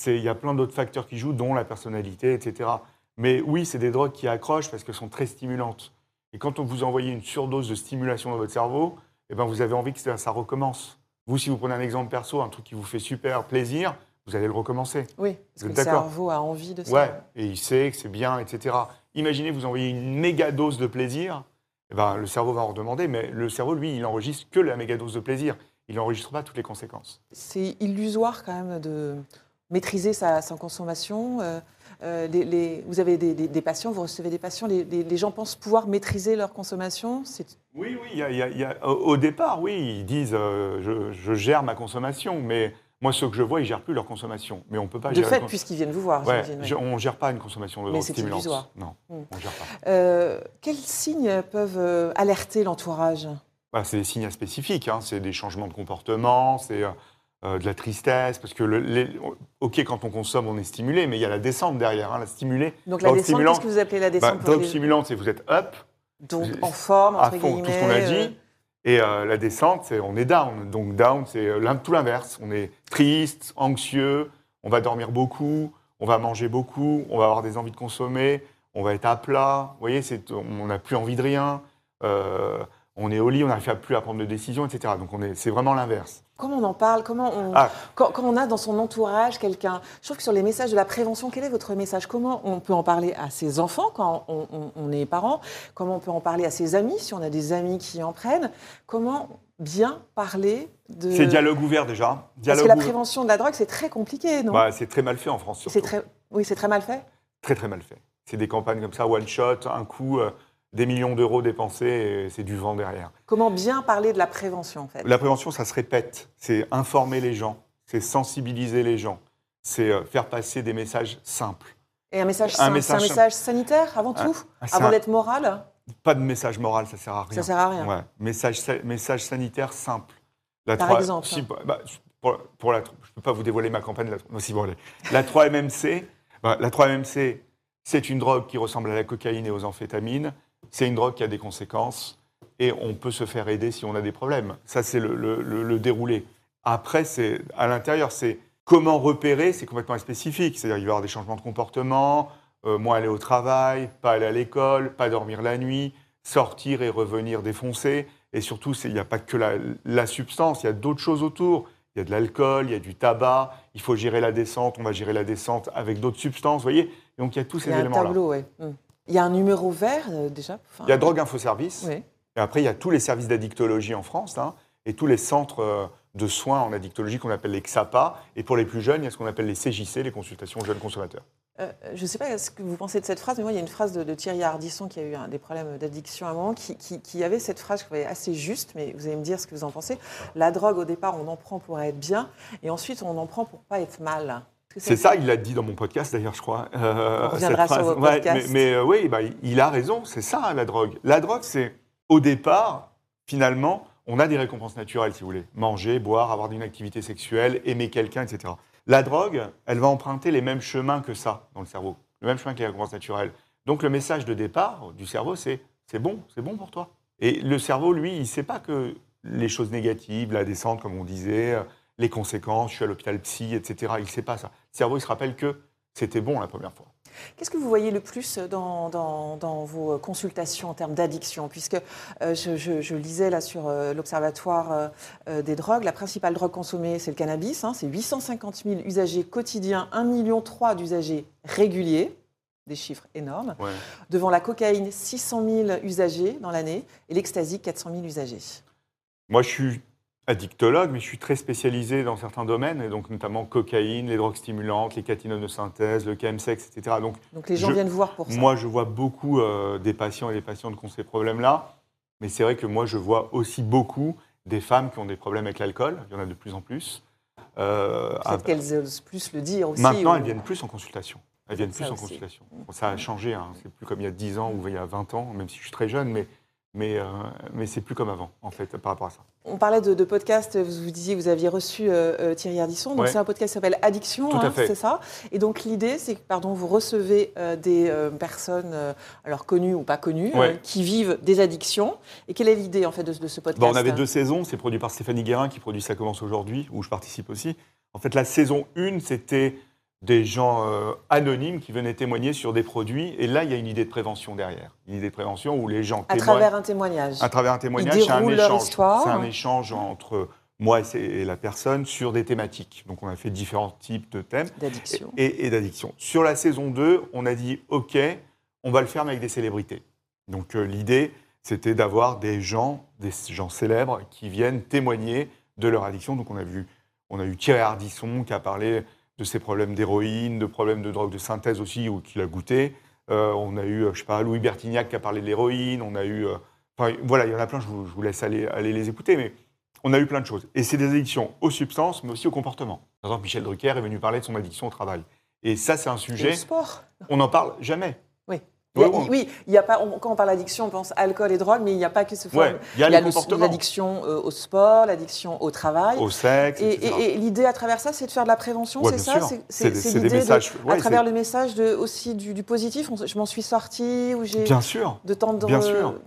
Il y a plein d'autres facteurs qui jouent, dont la personnalité, etc. Mais oui, c'est des drogues qui accrochent parce qu'elles sont très stimulantes. Et quand on vous envoie une surdose de stimulation dans votre cerveau, eh ben vous avez envie que ça, recommence. Vous, si vous prenez un exemple perso, un truc qui vous fait super plaisir, vous allez le recommencer. Oui, parce que le cerveau a envie de ça. Ouais, et il sait que c'est bien, etc. Imaginez, vous envoyez une méga dose de plaisir, eh ben, le cerveau va en redemander, mais le cerveau, lui, il enregistre que la méga dose de plaisir. Il n'enregistre pas toutes les conséquences. C'est illusoire quand même de maîtriser sa, consommation. Euh, euh, les, vous avez des, patients, vous recevez des patients, les, gens pensent pouvoir maîtriser leur consommation Oui, oui, y a, au départ, oui, ils disent euh, je, je, gère ma consommation, mais moi, ceux que je vois, ils ne gèrent plus leur consommation. Mais on peut pas de fait, puisqu'ils viennent vous voir. On ne gère pas une consommation de stimulants. Non, hmm. on gère pas. Euh, quels signes peuvent alerter l'entourage? Bah, C'est des signes spécifiques. Hein. C'est des changements de comportement, c'est euh, de la tristesse. Parce que, le, OK, quand on consomme, on est stimulé, mais il y a la descente derrière. Hein, la stimulée. Donc la descente, qu'est-ce que vous appelez la descente bah, Drogue stimulante, c'est vous êtes up. Donc en forme, entre à fond, tout ce qu'on a dit. Et euh, la descente, c'est on est down. Donc down, c'est euh, tout l'inverse. On est triste, anxieux, on va dormir beaucoup, on va manger beaucoup, on va avoir des envies de consommer, on va être à plat. Vous voyez, on n'a plus envie de rien. Euh, on est au lit, on n'arrive plus à prendre de décisions, etc. Donc c'est vraiment l'inverse. Comment on en parle Comment on, ah. quand, on a dans son entourage quelqu'un Je trouve que sur les messages de la prévention, quel est votre message? Comment on peut en parler à ses enfants quand on, est parent? Comment on peut en parler à ses amis si on a des amis qui en prennent? Comment bien parler de... C'est dialogue ouvert déjà. Parce que la prévention de la drogue, c'est très compliqué, non? Bah, C'est très mal fait en France. Très... Oui, c'est très mal fait Très très mal fait. C'est des campagnes comme ça, one shot, un coup. Euh, des millions d'euros dépensés c'est du vent derrière. Comment bien parler de la prévention en fait? La prévention, ça se répète. C'est informer les gens, c'est sensibiliser les gens, c'est euh, faire passer des messages simples. Et un message, un message, un message sanitaire avant tout? Avant d'être moral? Pas de message moral, ça sert à rien. Ça sert à rien. Ouais. Message, message sanitaire simple. Par exemple bah, pour, la, Je ne peux pas vous dévoiler ma campagne. La, bon, la 3-MMC, bah, la 3-MMC, c'est une drogue qui ressemble à la cocaïne et aux amphétamines c'est une drogue qui a des conséquences et on peut se faire aider si on a des problèmes. Ça, c'est le, déroulé. Après, c'est à l'intérieur, c'est comment repérer, c'est complètement spécifique. C'est-à-dire qu'il va y avoir des changements de comportement, euh, moins aller au travail, pas aller à l'école, pas dormir la nuit, sortir et revenir défoncer. Et surtout, il n'y a pas que la, substance, il y a d'autres choses autour. Il y a de l'alcool, il y a du tabac, il faut gérer la descente, on va gérer la descente avec d'autres substances, vous voyez Donc il y a tous ces éléments-là. un tableau, oui. Il y a un numéro vert euh, déjà Il y a Drogue Info Service. Et après, il y a tous les services d'addictologie en France hein, et tous les centres euh, de soins en addictologie qu'on appelle les XAPA. Et pour les plus jeunes, il y a ce qu'on appelle les CJC, les consultations jeunes consommateurs. Euh, je ne sais pas ce que vous pensez de cette phrase, mais moi, il y a une phrase de, Thierry Ardisson qui a eu des problèmes d'addiction à un moment, qui, qui, avait cette phrase que je trouvais assez juste, mais vous allez me dire ce que vous en pensez. La drogue, au départ, on en prend pour être bien, et ensuite, on en prend pour pas être mal. C'est ça, il l'a dit dans mon podcast d'ailleurs, je crois. Euh, on reviendra sur podcast. mais, euh, oui, bah, il a raison, c'est ça la drogue. La drogue, c'est au départ, finalement, on a des récompenses naturelles, si vous voulez. Manger, boire, avoir une activité sexuelle, aimer quelqu'un, etc. La drogue, elle va emprunter les mêmes chemins que ça dans le cerveau, le même chemin que les récompenses naturelles. Donc le message de départ du cerveau, c'est c'est bon, c'est bon pour toi. Et le cerveau, lui, il ne sait pas que les choses négatives, la descente, comme on disait, les conséquences, je suis à l'hôpital psy, etc. Il ne sait pas ça. Le cerveau, il se rappelle que c'était bon la première fois. Qu'est-ce que vous voyez le plus dans, dans, vos consultations en termes d'addiction? Puisque euh, je, lisais là sur euh, l'Observatoire euh, des drogues, la principale drogue consommée, c'est le cannabis. Hein. c'est 850 000 usagers quotidiens, 1,3 million d'usagers réguliers, des chiffres énormes. Devant la cocaïne, 600 000 usagers dans l'année, et l'ecstasy, 400 000 usagers. Moi, je suis addictologue, mais je suis très spécialisé dans certains domaines, et donc notamment cocaïne, les drogues stimulantes, les catinones de synthèse, le chemsex, etc. Donc, donc les gens viennent voir pour ça. Moi, je vois beaucoup euh, des patients et des patientes qui ont ces problèmes-là, mais c'est vrai que moi, je vois aussi beaucoup des femmes qui ont des problèmes avec l'alcool. Il y en a de plus en plus. Euh, Peut-être qu'elles osent plus le dire aussi. Maintenant, elles viennent plus en consultation. Elles viennent plus en consultation. Ça a changé. Hein. C'est plus comme il y a 10 ans ou il y a 20 ans, même si je suis très jeune, mais mais, euh, mais c'est plus comme avant, en fait, par rapport à ça. On parlait de, de podcast, vous, vous disiez que vous aviez reçu euh, euh, Thierry Ardisson, donc c'est un podcast qui s'appelle Addiction, hein, c'est ça. Et donc l'idée, c'est que pardon, vous recevez des personnes, alors connues ou pas connues, qui vivent des addictions. Et quelle est l'idée, en fait, de, ce podcast On avait deux saisons, c'est produit par Stéphanie Guérin, qui produit Ça commence aujourd'hui, où je participe aussi. En fait, la saison 1, c'était des gens euh, anonymes qui venaient témoigner sur des produits. Et là, il y a une idée de prévention derrière. Une idée de prévention où les gens à travers un témoignage. À travers un témoignage, c'est un échange. C'est un échange entre moi et la personne sur des thématiques. Donc, on a fait différents types de thèmes. D'addiction. Et, d'addiction. Sur la saison 2, on a dit OK, on va le faire avec des célébrités. Donc, euh, l'idée, c'était d'avoir des gens, des gens célèbres qui viennent témoigner de leur addiction. Donc, on a vu, on a eu Thierry Ardisson qui a parlé de ses problèmes d'héroïne, de problèmes de drogue de synthèse aussi, ou qu'il a goûté. Euh, on a eu, je sais pas, Louis Bertignac qui a parlé de l'héroïne. On a eu, euh, enfin voilà, il y en a plein. Je vous, laisse aller, aller les écouter, mais on a eu plein de choses. Et c'est des addictions aux substances, mais aussi au comportement. Par exemple, Michel Drucker est venu parler de son addiction au travail. Et ça, c'est un sujet. au sport. On n'en parle jamais. Oui oui, il y a pas, quand on parle d'addiction, on pense alcool et drogue, mais il n'y a pas que ce forme. il y a, l'addiction euh, au sport, l'addiction au travail. Au sexe. Et, l'idée à travers ça, c'est de faire de la prévention, c'est ça? C'est l'idée messages. à travers le message de, aussi du, positif. je m'en suis sorti, où j'ai. Bien sûr. De tendre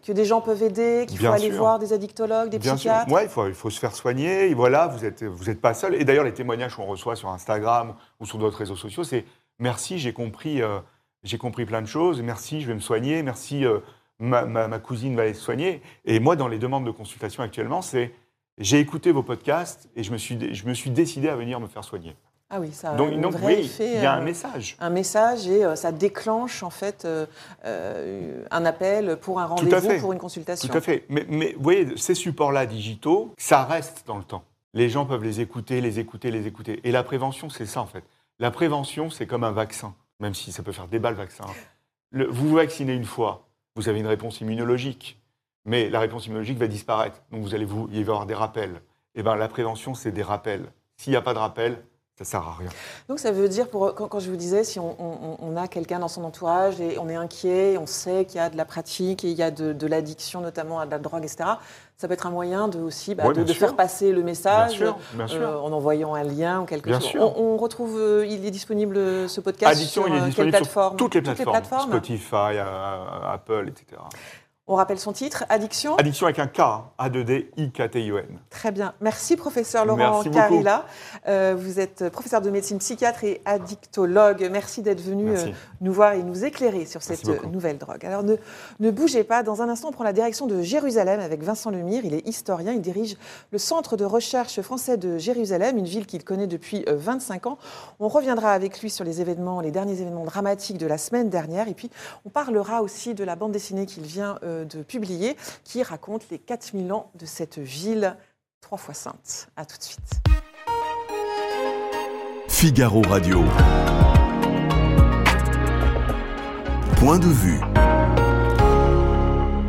que des gens peuvent aider, qu'il faut aller voir des addictologues, des psychiatres. Oui, il faut, il faut se faire soigner. Et voilà, vous n'êtes vous êtes pas seul. Et d'ailleurs, les témoignages qu'on reçoit sur Instagram ou sur d'autres réseaux sociaux, c'est merci, j'ai compris. Euh, j'ai compris plein de choses, merci, je vais me soigner, merci, euh, ma, cousine va aller se soigner. Et moi, dans les demandes de consultation actuellement, c'est j'ai écouté vos podcasts et je me, suis, je me suis décidé à venir me faire soigner. Ah oui, ça a donc, un vrai effet, Il y a un euh, message. Un message et euh, ça déclenche en fait un appel pour un rendez-vous, pour une consultation. Tout à fait. Mais, mais vous voyez, ces supports-là digitaux, ça reste dans le temps. Les gens peuvent les écouter, les écouter, les écouter. Et la prévention, c'est ça en fait. La prévention, c'est comme un vaccin même si ça peut faire débat le vaccin. vous vous vaccinez une fois, vous avez une réponse immunologique, mais la réponse immunologique va disparaître. Donc vous allez vous, y avoir des rappels. Et eh ben la prévention, c'est des rappels. S'il n'y a pas de rappel, ça ne sert à rien. Donc ça veut dire, pour, quand, je vous disais, si on, a quelqu'un dans son entourage et on est inquiet, on sait qu'il y a de la pratique et il y a de, l'addiction notamment à de la drogue, etc., ça peut être un moyen de, aussi bah, de, faire passer le message euh, en envoyant un lien ou quelque chose. On, on, retrouve, euh, il est disponible euh, ce podcast Addiction, sur, il est disponible sur toutes les plateformes, Spotify, Apple, etc. On rappelle son titre, Addiction Addiction avec un K, A-2-D-I-K-T-I-O-N. Très bien. Merci, professeur Laurent Carilla. Euh, vous êtes professeur de médecine psychiatre et addictologue. Merci d'être venu euh, nous voir et nous éclairer sur cette nouvelle drogue. Alors, ne, ne, bougez pas. Dans un instant, on prend la direction de Jérusalem avec Vincent Lemire. Il est historien. Il dirige le Centre de recherche français de Jérusalem, une ville qu'il connaît depuis 25 euh, ans. On reviendra avec lui sur les événements, les derniers événements dramatiques de la semaine dernière. Et puis, on parlera aussi de la bande dessinée qu'il vient de publier qui raconte les 4000 ans de cette ville trois fois sainte. A tout de suite. Figaro Radio. Point de vue.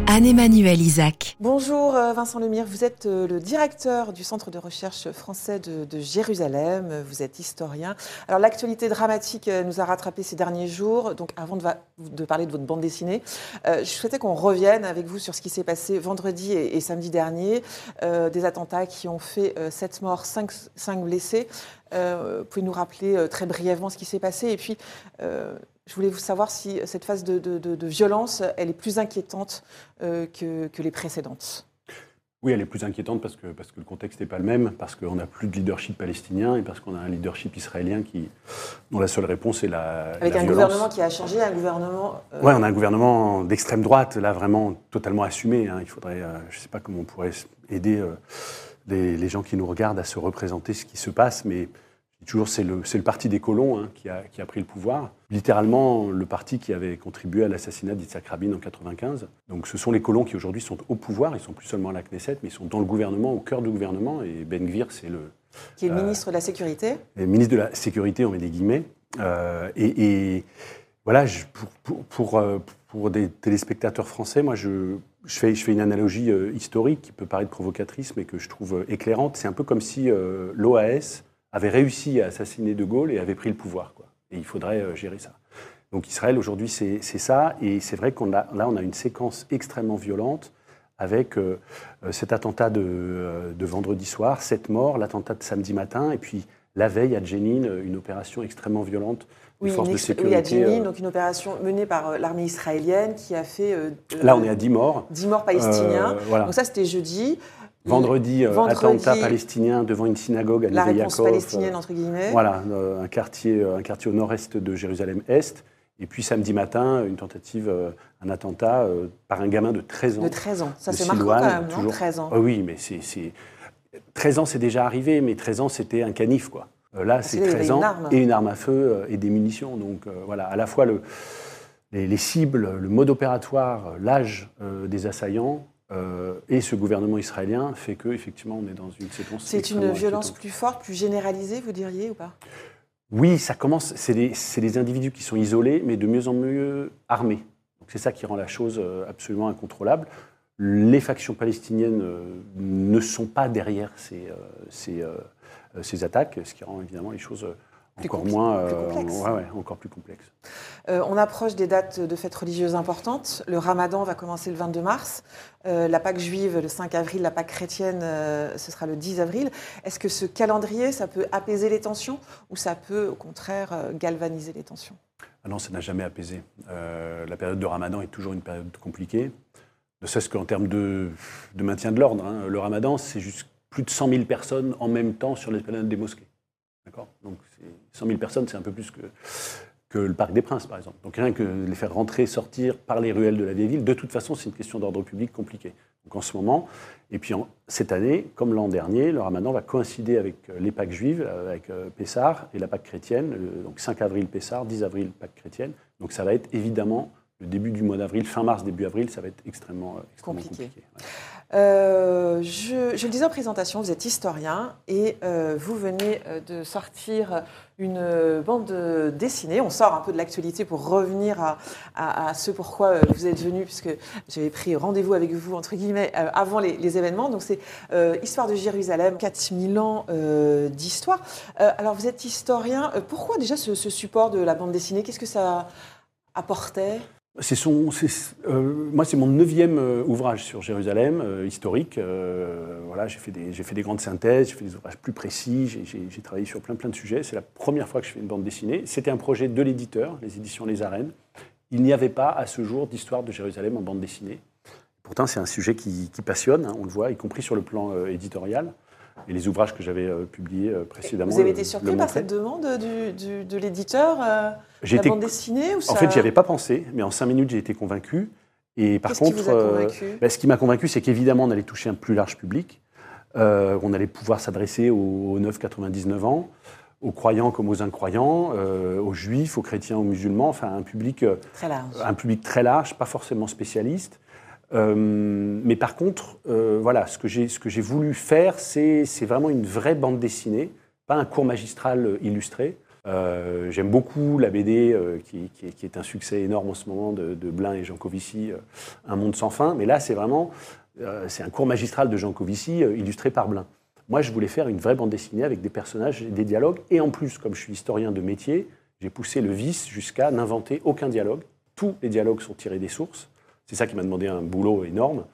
Anne-Emmanuel Isaac. Bonjour euh, Vincent Lemire, vous êtes euh, le directeur du Centre de recherche français de, Jérusalem, vous êtes historien. Alors l'actualité dramatique euh, nous a rattrapé ces derniers jours, donc avant de, parler de votre bande dessinée, je souhaitais qu'on revienne avec vous sur ce qui s'est passé vendredi et, samedi dernier, des attentats qui ont fait 7 morts, 5, 5 blessés. vous pouvez nous rappeler très brièvement ce qui s'est passé et puis je voulais vous savoir si cette phase de, violence, elle est plus inquiétante euh, que, les précédentes. Oui, elle est plus inquiétante parce que, parce que le contexte n'est pas le même, parce qu'on n'a plus de leadership palestinien et parce qu'on a un leadership israélien qui, dont la seule réponse est la. Avec un gouvernement qui a changé, un gouvernement. Euh, oui, on a un gouvernement d'extrême droite, là vraiment totalement assumé. Hein. Il faudrait, euh, je ne sais pas comment on pourrait aider les, les, gens qui nous regardent à se représenter ce qui se passe, mais toujours, c'est le, le, parti des colons hein, qui, a, qui, a, pris le pouvoir. Littéralement, le parti qui avait contribué à l'assassinat d'Yitzhak Rabin en 95. Donc, ce sont les colons qui aujourd'hui sont au pouvoir. Ils sont plus seulement à la Knesset, mais ils sont dans le gouvernement, au cœur du gouvernement. Et Ben Gvir, c'est le qui est le euh, ministre de la sécurité. Le ministre de la sécurité, on met des guillemets. Euh, et, voilà, pour, pour, pour, euh, pour des téléspectateurs français, moi, je, je, fais, je fais une analogie historique qui peut paraître provocatrice, mais que je trouve éclairante. C'est un peu comme si l'OAS avait réussi à assassiner De Gaulle et avait pris le pouvoir. Quoi. Et il faudrait gérer ça. Donc Israël, aujourd'hui, c'est ça. Et c'est vrai qu'on a, là, on a une séquence extrêmement violente avec euh, euh, cet attentat euh, de, vendredi soir, sept morts, l'attentat de samedi matin, et puis la veille à Jenin, une opération extrêmement violente oui, forces de sécurité. Oui, à Jenin, donc une opération menée par l'armée israélienne qui a fait... là, on est à 10 morts. 10 morts palestiniens. Donc ça, c'était jeudi. Vendredi, attentat palestinien devant une synagogue à La réponse palestinienne, entre guillemets. Voilà, un, quartier, un quartier au nord-est de Jérusalem-Est. Et puis samedi matin, une tentative, euh, un attentat euh, par un gamin de 13 ans. De 13 ans, ça c'est marquant quand même, toujours... 13 ans. Ah oui, mais c'est, 13 ans c'est déjà arrivé, mais 13 ans c'était un canif quoi. Euh, là c'est 13 ans et une arme à feu et des munitions. Donc voilà, à la fois le, les, cibles, le mode opératoire, l'âge des assaillants, et ce gouvernement israélien fait que effectivement on est dans une séquence. C'est une violence plus forte, plus généralisée, vous diriez ou pas? Oui, ça commence. C'est des, individus qui sont isolés, mais de mieux en mieux armés. C'est ça qui rend la chose euh, absolument incontrôlable. Les factions palestiniennes euh, ne sont pas derrière ces, euh, ces attaques, ce qui rend évidemment les choses encore moins, euh, encore plus complexe. Euh, on approche des dates de fêtes religieuses importantes. Le Ramadan va commencer le 22 mars. Euh, la Pâque juive le 5 avril. La Pâque chrétienne, ce sera le 10 avril. Est-ce que ce calendrier, ça peut apaiser les tensions ou ça peut, au contraire, galvaniser les tensions? Ah Non, ça n'a jamais apaisé. la période de Ramadan est toujours une période compliquée. Ne serait-ce qu'en termes de, de, maintien de l'ordre. Hein. Le Ramadan, c'est juste plus de 100 000 personnes en même temps sur les planètes des mosquées. D'accord? Donc 100 000 personnes, c'est un peu plus que, que le Parc des Princes, par exemple. Donc rien que les faire rentrer, sortir par les ruelles de la vieille ville, de toute façon, c'est une question d'ordre public compliquée. Donc en ce moment, et puis cette année, comme l'an dernier, le ramadan va coïncider avec euh, les Pâques juives, euh, avec euh, Pessar et la Pâque chrétienne. Donc 5 avril Pessar, 10 avril Pâque chrétienne. Donc ça va être évidemment le début du mois d'avril, fin mars, début avril, ça va être extrêmement, compliqué. Euh, je, le disais en présentation, vous êtes historien et euh, vous venez euh, de sortir une bande dessinée. On sort un peu de l'actualité pour revenir à, ce pourquoi vous êtes venu, puisque j'avais pris rendez-vous avec vous, entre guillemets, avant les, événements. Donc c'est Histoire de Jérusalem, 4000 ans d'histoire. alors vous êtes historien. Pourquoi déjà ce, support de la bande dessinée? Qu'est-ce que ça apportait? Euh, moi, c'est mon neuvième euh, ouvrage sur Jérusalem, euh, historique. voilà, j'ai fait, des, grandes synthèses, j'ai fait des ouvrages plus précis, j'ai, travaillé sur plein, plein de sujets. C'est la première fois que je fais une bande dessinée. C'était un projet de l'éditeur, les éditions Les Arènes. Il n'y avait pas, à ce jour, d'histoire de Jérusalem en bande dessinée. Pourtant, c'est un sujet qui, passionne, hein, on le voit, y compris sur le plan éditorial et les ouvrages que j'avais euh, publiés euh, précédemment. Vous avez été surpris par cette demande de l'éditeur euh, la bande dessinée ou En fait, j'y avais pas pensé, mais en cinq minutes, j'ai été convaincu. Et par contre, ben, ce qui m'a convaincu, c'est qu'évidemment, on allait toucher un plus large public. on allait pouvoir s'adresser aux, 9-99 ans, aux croyants comme aux incroyants, aux juifs, aux chrétiens, aux musulmans, enfin un public, très large. un public très large, pas forcément spécialiste. Euh, mais par contre, euh, voilà, ce que j'ai voulu faire, c'est vraiment une vraie bande dessinée, pas un cours magistral illustré. Euh, j'aime beaucoup la BD qui, est un succès énorme en ce moment de, de Blin et Jean Covici, Un monde sans fin. Mais là, c'est vraiment c'est un cours magistral de Jean Covici illustré par Blin. Moi, je voulais faire une vraie bande dessinée avec des personnages, des dialogues. Et en plus, comme je suis historien de métier, j'ai poussé le vice jusqu'à n'inventer aucun dialogue. Tous les dialogues sont tirés des sources. C'est ça qui m'a demandé un boulot énorme.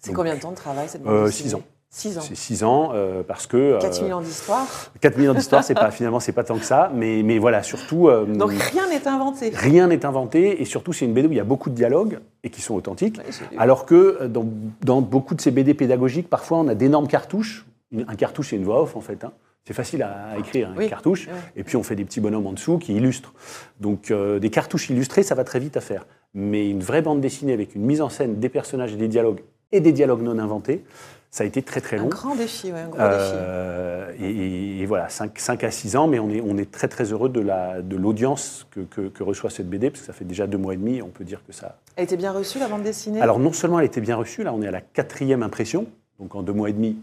C'est combien de temps de travail cette euh, Six ans. Six ans. C'est six ans euh, parce que. 4 000 ans d'histoire. 4 000 ans d'histoire, c'est pas finalement c'est pas tant que ça, mais mais voilà surtout. Euh, Donc rien n'est inventé. Rien n'est inventé et surtout c'est une BD où il y a beaucoup de dialogues et qui sont authentiques, alors que dans, dans, beaucoup de ces BD pédagogiques, parfois on a d'énormes cartouches. Un cartouche c'est une voix off en fait. Hein. C'est facile à, écrire, hein, une cartouche. Et puis on fait des petits bonhommes en dessous qui illustrent. Donc des cartouches illustrées, ça va très vite à faire mais une vraie bande dessinée avec une mise en scène des personnages et des dialogues, et des dialogues non inventés, ça a été très très long. Un grand défi, oui, un gros euh, défi. Et, voilà, 5, à 6 ans, mais on est, on est très très heureux de l'audience de que, que, reçoit cette BD, parce que ça fait déjà deux mois et demi, on peut dire que ça... Elle était bien reçue, la bande dessinée? Alors non seulement elle était bien reçue, là on est à la quatrième impression, donc en deux mois et demi,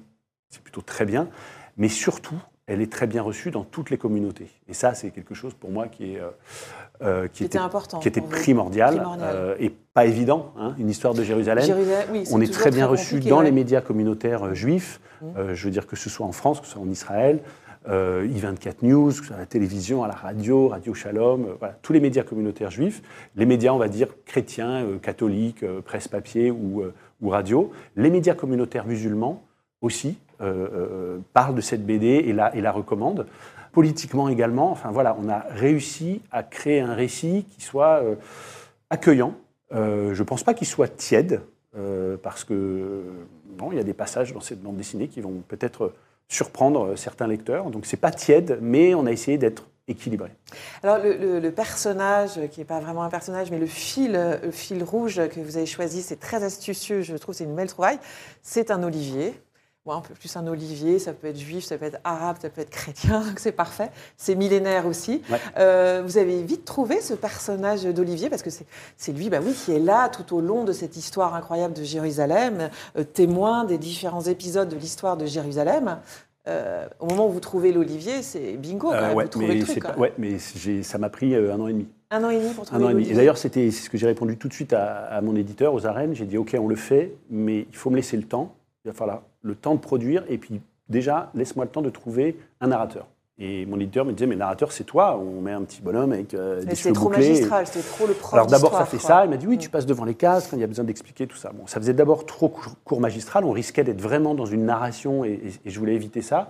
c'est plutôt très bien, mais surtout, elle est très bien reçue dans toutes les communautés. Et ça, c'est quelque chose pour moi qui, est, euh, qui, était, important, qui était primordial, et pas évident. Hein, une histoire de Jérusalem. on est très bien reçu dans les médias communautaires juifs. Mmh. je veux dire que ce soit en France, que ce soit en Israël, euh, I24 News, à la télévision, à la radio, Radio Shalom, euh, voilà, tous les médias communautaires juifs, les médias, on va dire, chrétiens, euh, catholiques, presse papier ou, ou, radio, les médias communautaires musulmans aussi parlent de cette BD et la, recommandent. Politiquement également, enfin voilà, on a réussi à créer un récit qui soit accueillant. je ne pense pas qu'il soit tiède, parce que il y a des passages dans cette bande dessinée qui vont peut-être surprendre euh, certains lecteurs. Donc c'est pas tiède, mais on a essayé d'être équilibré. Alors le, personnage, qui n'est pas vraiment un personnage, mais le fil, le fil rouge que vous avez choisi, c'est très astucieux, je trouve, c'est une belle trouvaille. C'est un olivier un peu plus un olivier, ça peut être juif, ça peut être arabe, ça peut être chrétien, c'est parfait. C'est millénaire aussi. Euh, vous avez vite trouvé ce personnage d'Olivier, parce que c'est lui bah oui, qui est là tout au long de cette histoire incroyable de Jérusalem, euh, témoin des différents épisodes de l'histoire de Jérusalem. Euh, au moment où vous trouvez l'olivier, c'est bingo, vous trouvez le truc. ouais, mais ça m'a pris un an et demi. Un an et demi pour trouver un an Et d'ailleurs, c'était ce que j'ai répondu tout de suite à, à mon éditeur, aux arènes. J'ai dit, OK, on le fait, mais il faut me laisser le temps. Il va falloir le temps de produire, et puis déjà, laisse-moi le temps de trouver un narrateur. Et mon éditeur me disait, mais narrateur, c'est toi, on met un petit bonhomme avec euh, des cheveux trop magistral, c'est trop le prof Alors d'abord, ça fait ça. Il m'a dit, oui, tu passes devant les cases quand il y a besoin d'expliquer tout ça. Bon, ça faisait d'abord trop court magistral, on risquait d'être vraiment dans une narration, et, je voulais éviter ça.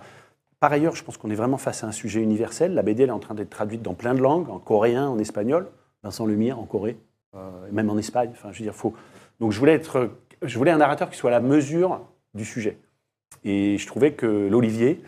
Par ailleurs, je pense qu'on est vraiment face à un sujet universel. La BD, elle est en train d'être traduite dans plein de langues, en coréen, en espagnol, Vincent Lemire en Corée, euh, même en Espagne. Enfin, je veux dire, faut... Donc je voulais, être, je voulais un narrateur qui soit à la mesure du sujet. Et je trouvais que l'olivier,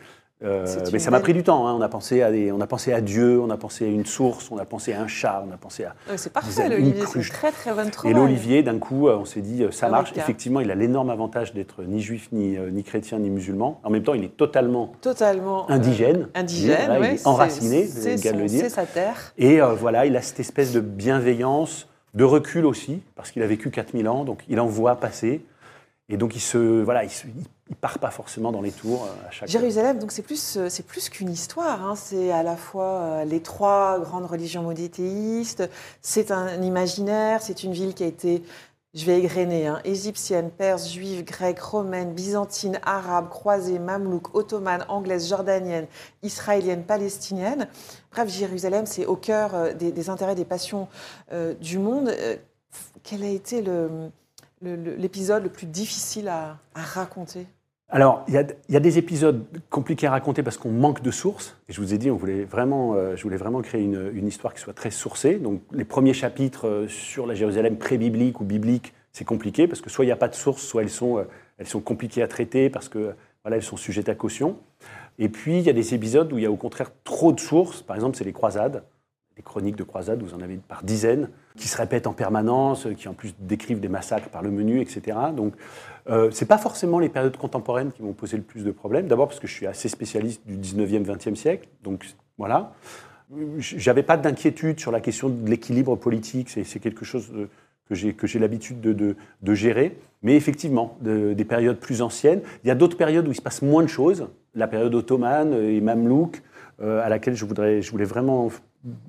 euh, mais ça m'a pris du temps. Hein. On, a pensé à on a pensé à Dieu, on a pensé à une source, on a pensé à un chat, on a pensé à. c'est parfait, l'olivier, c'est très très bonne Et l'olivier, d'un coup, euh, on s'est dit, euh, ça marche. Effectivement, il a l'énorme avantage d'être ni juif, ni, ni, chrétien, ni musulman. En même temps, il est totalement, totalement indigène. indigène, il est enraciné, c'est le dire. C'est sa terre. Et voilà, il a cette espèce de bienveillance, de recul aussi, parce qu'il a vécu 4000 ans, donc il en voit passer. Et donc, il se, voilà, il, part pas forcément dans les tours euh, à chaque. Jérusalem, donc c'est plus, euh, plus qu'une histoire. Hein. C'est à la fois euh, les trois grandes religions monothéistes. C'est un imaginaire. C'est une ville qui a été, je vais égrener, hein, égyptienne, perse, juive, grecque, romaine, byzantine, arabe, croisée, mamelouk, ottomane, anglaise, jordanienne, israélienne, palestinienne. Bref, Jérusalem, c'est au cœur des, intérêts, des passions du monde. quel a été le l'épisode le, plus difficile à, raconter alors, il y, a des épisodes compliqués à raconter parce qu'on manque de sources. Et je vous ai dit, on voulait vraiment, euh, je voulais vraiment créer une, histoire qui soit très sourcée. Donc, les premiers chapitres euh, sur la Jérusalem pré-biblique ou biblique, c'est compliqué parce que soit il n'y a pas de sources, soit elles sont, euh, elles sont compliquées à traiter parce que voilà, elles sont sujettes à caution. Et puis, il y a des épisodes où il y a au contraire trop de sources. Par exemple, c'est les croisades des chroniques de croisades, vous en avez par dizaines, qui se répètent en permanence, qui en plus décrivent des massacres par le menu, etc. Donc, euh, ce n'est pas forcément les périodes contemporaines qui vont poser le plus de problèmes. D'abord parce que je suis assez spécialiste du 19e, 20e siècle. Donc, voilà. J'avais pas d'inquiétude sur la question de l'équilibre politique. C'est quelque chose que j'ai l'habitude de, de, gérer. Mais effectivement, des périodes plus anciennes. Il y a d'autres périodes où il se passe moins de choses. La période ottomane et mamelouk, euh, à laquelle je, voudrais, je voulais vraiment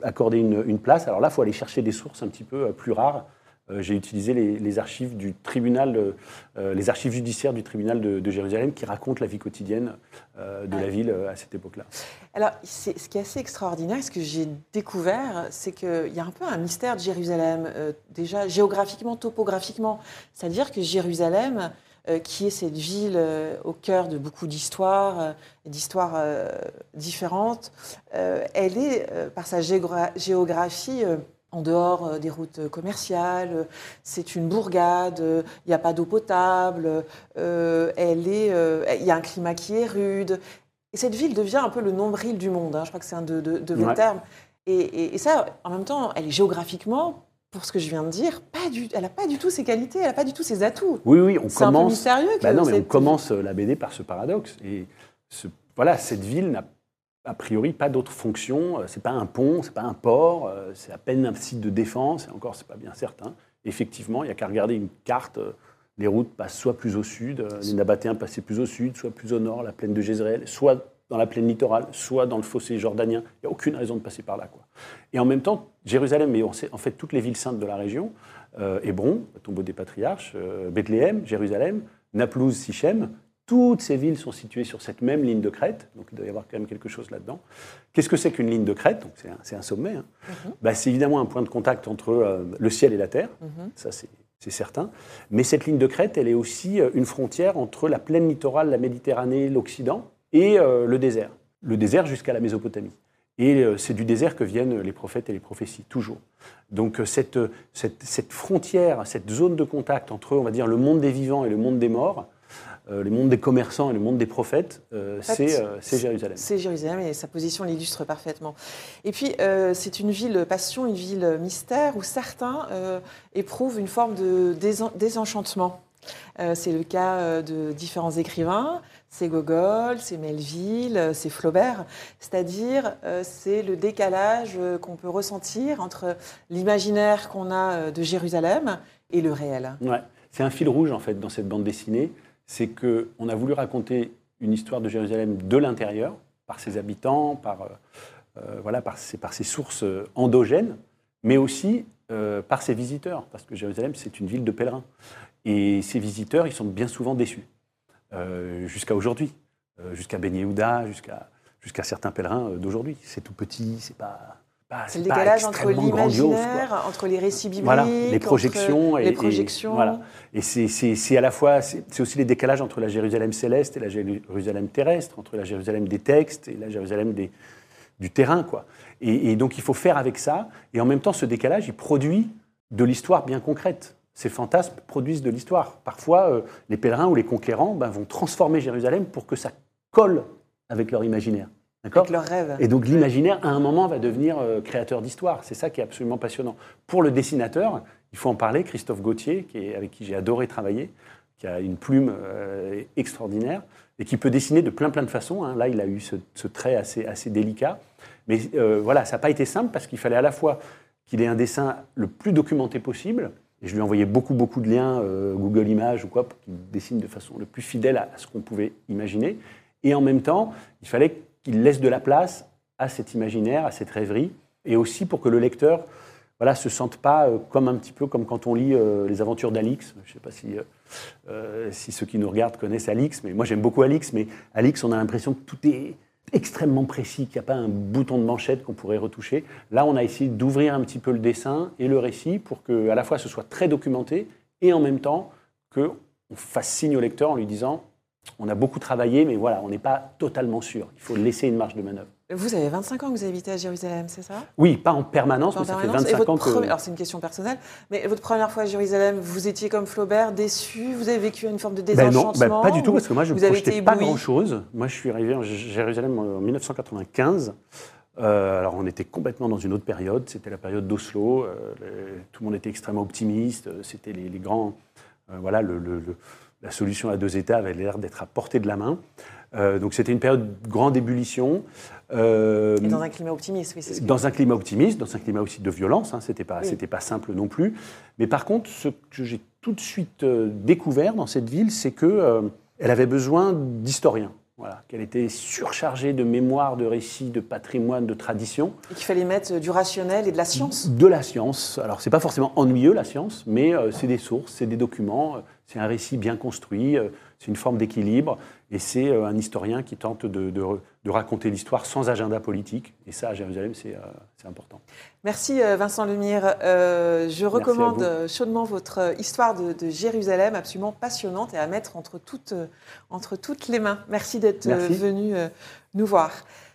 accorder une, place. Alors là, il faut aller chercher des sources un petit peu euh, plus rares. Euh, j'ai utilisé les, archives du tribunal, euh, les archives judiciaires du tribunal de, Jérusalem qui racontent la vie quotidienne de la ville à cette époque-là. Alors, ce qui est assez extraordinaire, ce que j'ai découvert, c'est qu'il y a un peu un mystère de Jérusalem, déjà géographiquement, topographiquement. C'est-à-dire que Jérusalem, qui est cette ville euh, au cœur de beaucoup d'histoires, euh, d'histoires différentes. elle est, par sa géographie, en dehors des routes commerciales, c'est une bourgade, il n'y a pas d'eau potable, elle est, il y a un climat qui est rude. Et cette ville devient un peu le nombril du monde, hein. je crois que c'est un de, vos termes. Et, et, ça, en même temps, elle est géographiquement pour ce que je viens de dire, pas du, elle n'a pas du tout ses qualités, elle n'a pas du tout ses atouts. Oui, oui, on commence. C'est un peu mystérieux. Bah non, mais on commence euh, la BD par ce paradoxe. Et ce, voilà, cette ville n'a a priori pas d'autre fonction. Euh, c'est pas un pont, c'est pas un port, euh, c'est à peine un site de défense. Et encore, c'est pas bien certain. Effectivement, il n'y a qu'à regarder une carte. Les routes passent soit plus au sud, les Nabatéens passaient plus au sud, soit plus au nord, la plaine de Jezreel, soit dans la plaine littorale, soit dans le fossé jordanien. Il n'y a aucune raison de passer par là. Quoi. Et en même temps, Jérusalem, mais on sait, en fait toutes les villes saintes de la région, euh, Hébron, tombeau des patriarches, euh, Bethléem, Jérusalem, Naplouse, Sichem, toutes ces villes sont situées sur cette même ligne de crête, donc il doit y avoir quand même quelque chose là-dedans. Qu'est-ce que c'est qu'une ligne de crête? C'est un, sommet. Hein. Mhm. bah, c'est évidemment un point de contact entre euh, le ciel et la terre, mhm. ça c'est certain. Mais cette ligne de crête, elle est aussi une frontière entre la plaine littorale, la Méditerranée, l'Occident, et euh, le désert. Le désert jusqu'à la Mésopotamie. Et c'est du désert que viennent les prophètes et les prophéties, toujours. Donc cette, cette, cette, frontière, cette zone de contact entre, on va dire, le monde des vivants et le monde des morts, euh, le monde des commerçants et le monde des prophètes, euh, euh, c'est Jérusalem. C'est Jérusalem et sa position l'illustre parfaitement. Et puis, c'est une ville passion, une ville mystère où certains éprouvent une forme de désenchantement. c'est le cas de différents écrivains, c'est Gogol, c'est Melville, c'est Flaubert. C'est-à-dire, c'est le décalage qu'on peut ressentir entre l'imaginaire qu'on a de Jérusalem et le réel. Ouais. C'est un fil rouge, en fait, dans cette bande dessinée c'est qu'on a voulu raconter une histoire de Jérusalem de l'intérieur, par ses habitants, par, euh, euh, voilà, ses, par ses sources endogènes, mais aussi euh, par ses visiteurs, parce que Jérusalem, c'est une ville de pèlerins. Et ces visiteurs, ils sont bien souvent déçus, jusqu'à aujourd'hui, jusqu'à Ben Yehuda, jusqu'à jusqu'à certains pèlerins d'aujourd'hui. C'est tout petit, c'est pas c'est le décalage entre l'imaginaire, entre les récits bibliques, voilà, les projections. Et, les projections. voilà. et c'est à la fois, c'est aussi les décalages entre la Jérusalem céleste et la Jérusalem terrestre, entre la Jérusalem des textes et la Jérusalem des, du terrain. Quoi. Et, donc il faut faire avec ça. Et en même temps, ce décalage, il produit de l'histoire bien concrète. Ces fantasmes produisent de l'histoire. Parfois, euh, les pèlerins ou les conquérants ben, vont transformer Jérusalem pour que ça colle avec leur imaginaire. Avec leur rêve. Et donc l'imaginaire, à un moment, va devenir euh, créateur d'histoire. C'est ça qui est absolument passionnant. Pour le dessinateur, il faut en parler, Christophe Gauthier, qui est, avec qui j'ai adoré travailler, qui a une plume euh, extraordinaire et qui peut dessiner de plein plein de façons. Hein. Là, il a eu ce, trait assez, assez délicat. Mais euh, voilà, ça n'a pas été simple parce qu'il fallait à la fois qu'il ait un dessin le plus documenté possible, et je lui ai envoyé beaucoup, beaucoup de liens, Google Images ou quoi, pour qu'il dessine de façon le plus fidèle à ce qu'on pouvait imaginer. Et en même temps, il fallait qu'il laisse de la place à cet imaginaire, à cette rêverie, et aussi pour que le lecteur voilà, se sente pas euh, comme un petit peu comme quand on lit euh, les aventures d'Alix. Je ne sais pas si, euh, si ceux qui nous regardent connaissent Alix, mais moi j'aime beaucoup Alix, mais Alix, on a l'impression que tout est extrêmement précis, qu'il n'y a pas un bouton de manchette qu'on pourrait retoucher. Là, on a essayé d'ouvrir un petit peu le dessin et le récit pour que à la fois ce soit très documenté et en même temps qu'on fasse signe au lecteur en lui disant on a beaucoup travaillé, mais voilà, on n'est pas totalement sûr. Il faut laisser une marge de manœuvre. Vous avez 25 ans que vous habitez à Jérusalem, c'est ça? Oui, pas en permanence, mais ça fait 25 ans que... Alors c'est une question personnelle, mais votre première fois à Jérusalem, vous étiez comme Flaubert, déçu? Vous avez vécu une forme de désenchantement ben non, pas du tout, parce que moi je ne projetais pas grand-chose. Moi je suis arrivé à Jérusalem en 1995. Euh, alors on était complètement dans une autre période, c'était la période d'Oslo, euh, tout le monde était extrêmement optimiste, c'était les, grands... Euh, voilà, le la solution à deux États avait l'air d'être à portée de la main. Euh, donc c'était une période de grande ébullition. Euh, Et dans un climat optimiste, oui, c'est Dans un climat optimiste, dans un climat aussi de violence, hein, c'était pas, c'était pas simple non plus. Mais par contre, ce que j'ai tout de suite euh, découvert dans cette ville, c'est que elle avait besoin d'historiens. Voilà, qu'elle était surchargée de mémoire, de récits, de patrimoine, de tradition. Et qu'il fallait mettre du rationnel et de la science? De la science. Alors, c'est pas forcément ennuyeux la science, mais c'est des sources, c'est des documents. C'est un récit bien construit, euh, c'est une forme d'équilibre, et c'est euh, un historien qui tente de, raconter l'histoire sans agenda politique. Et ça, à Jérusalem, c'est euh, important. Merci Vincent Lemire. je recommande chaudement votre histoire de, Jérusalem, absolument passionnante et à mettre entre toutes, entre toutes les mains. Merci d'être venu nous voir.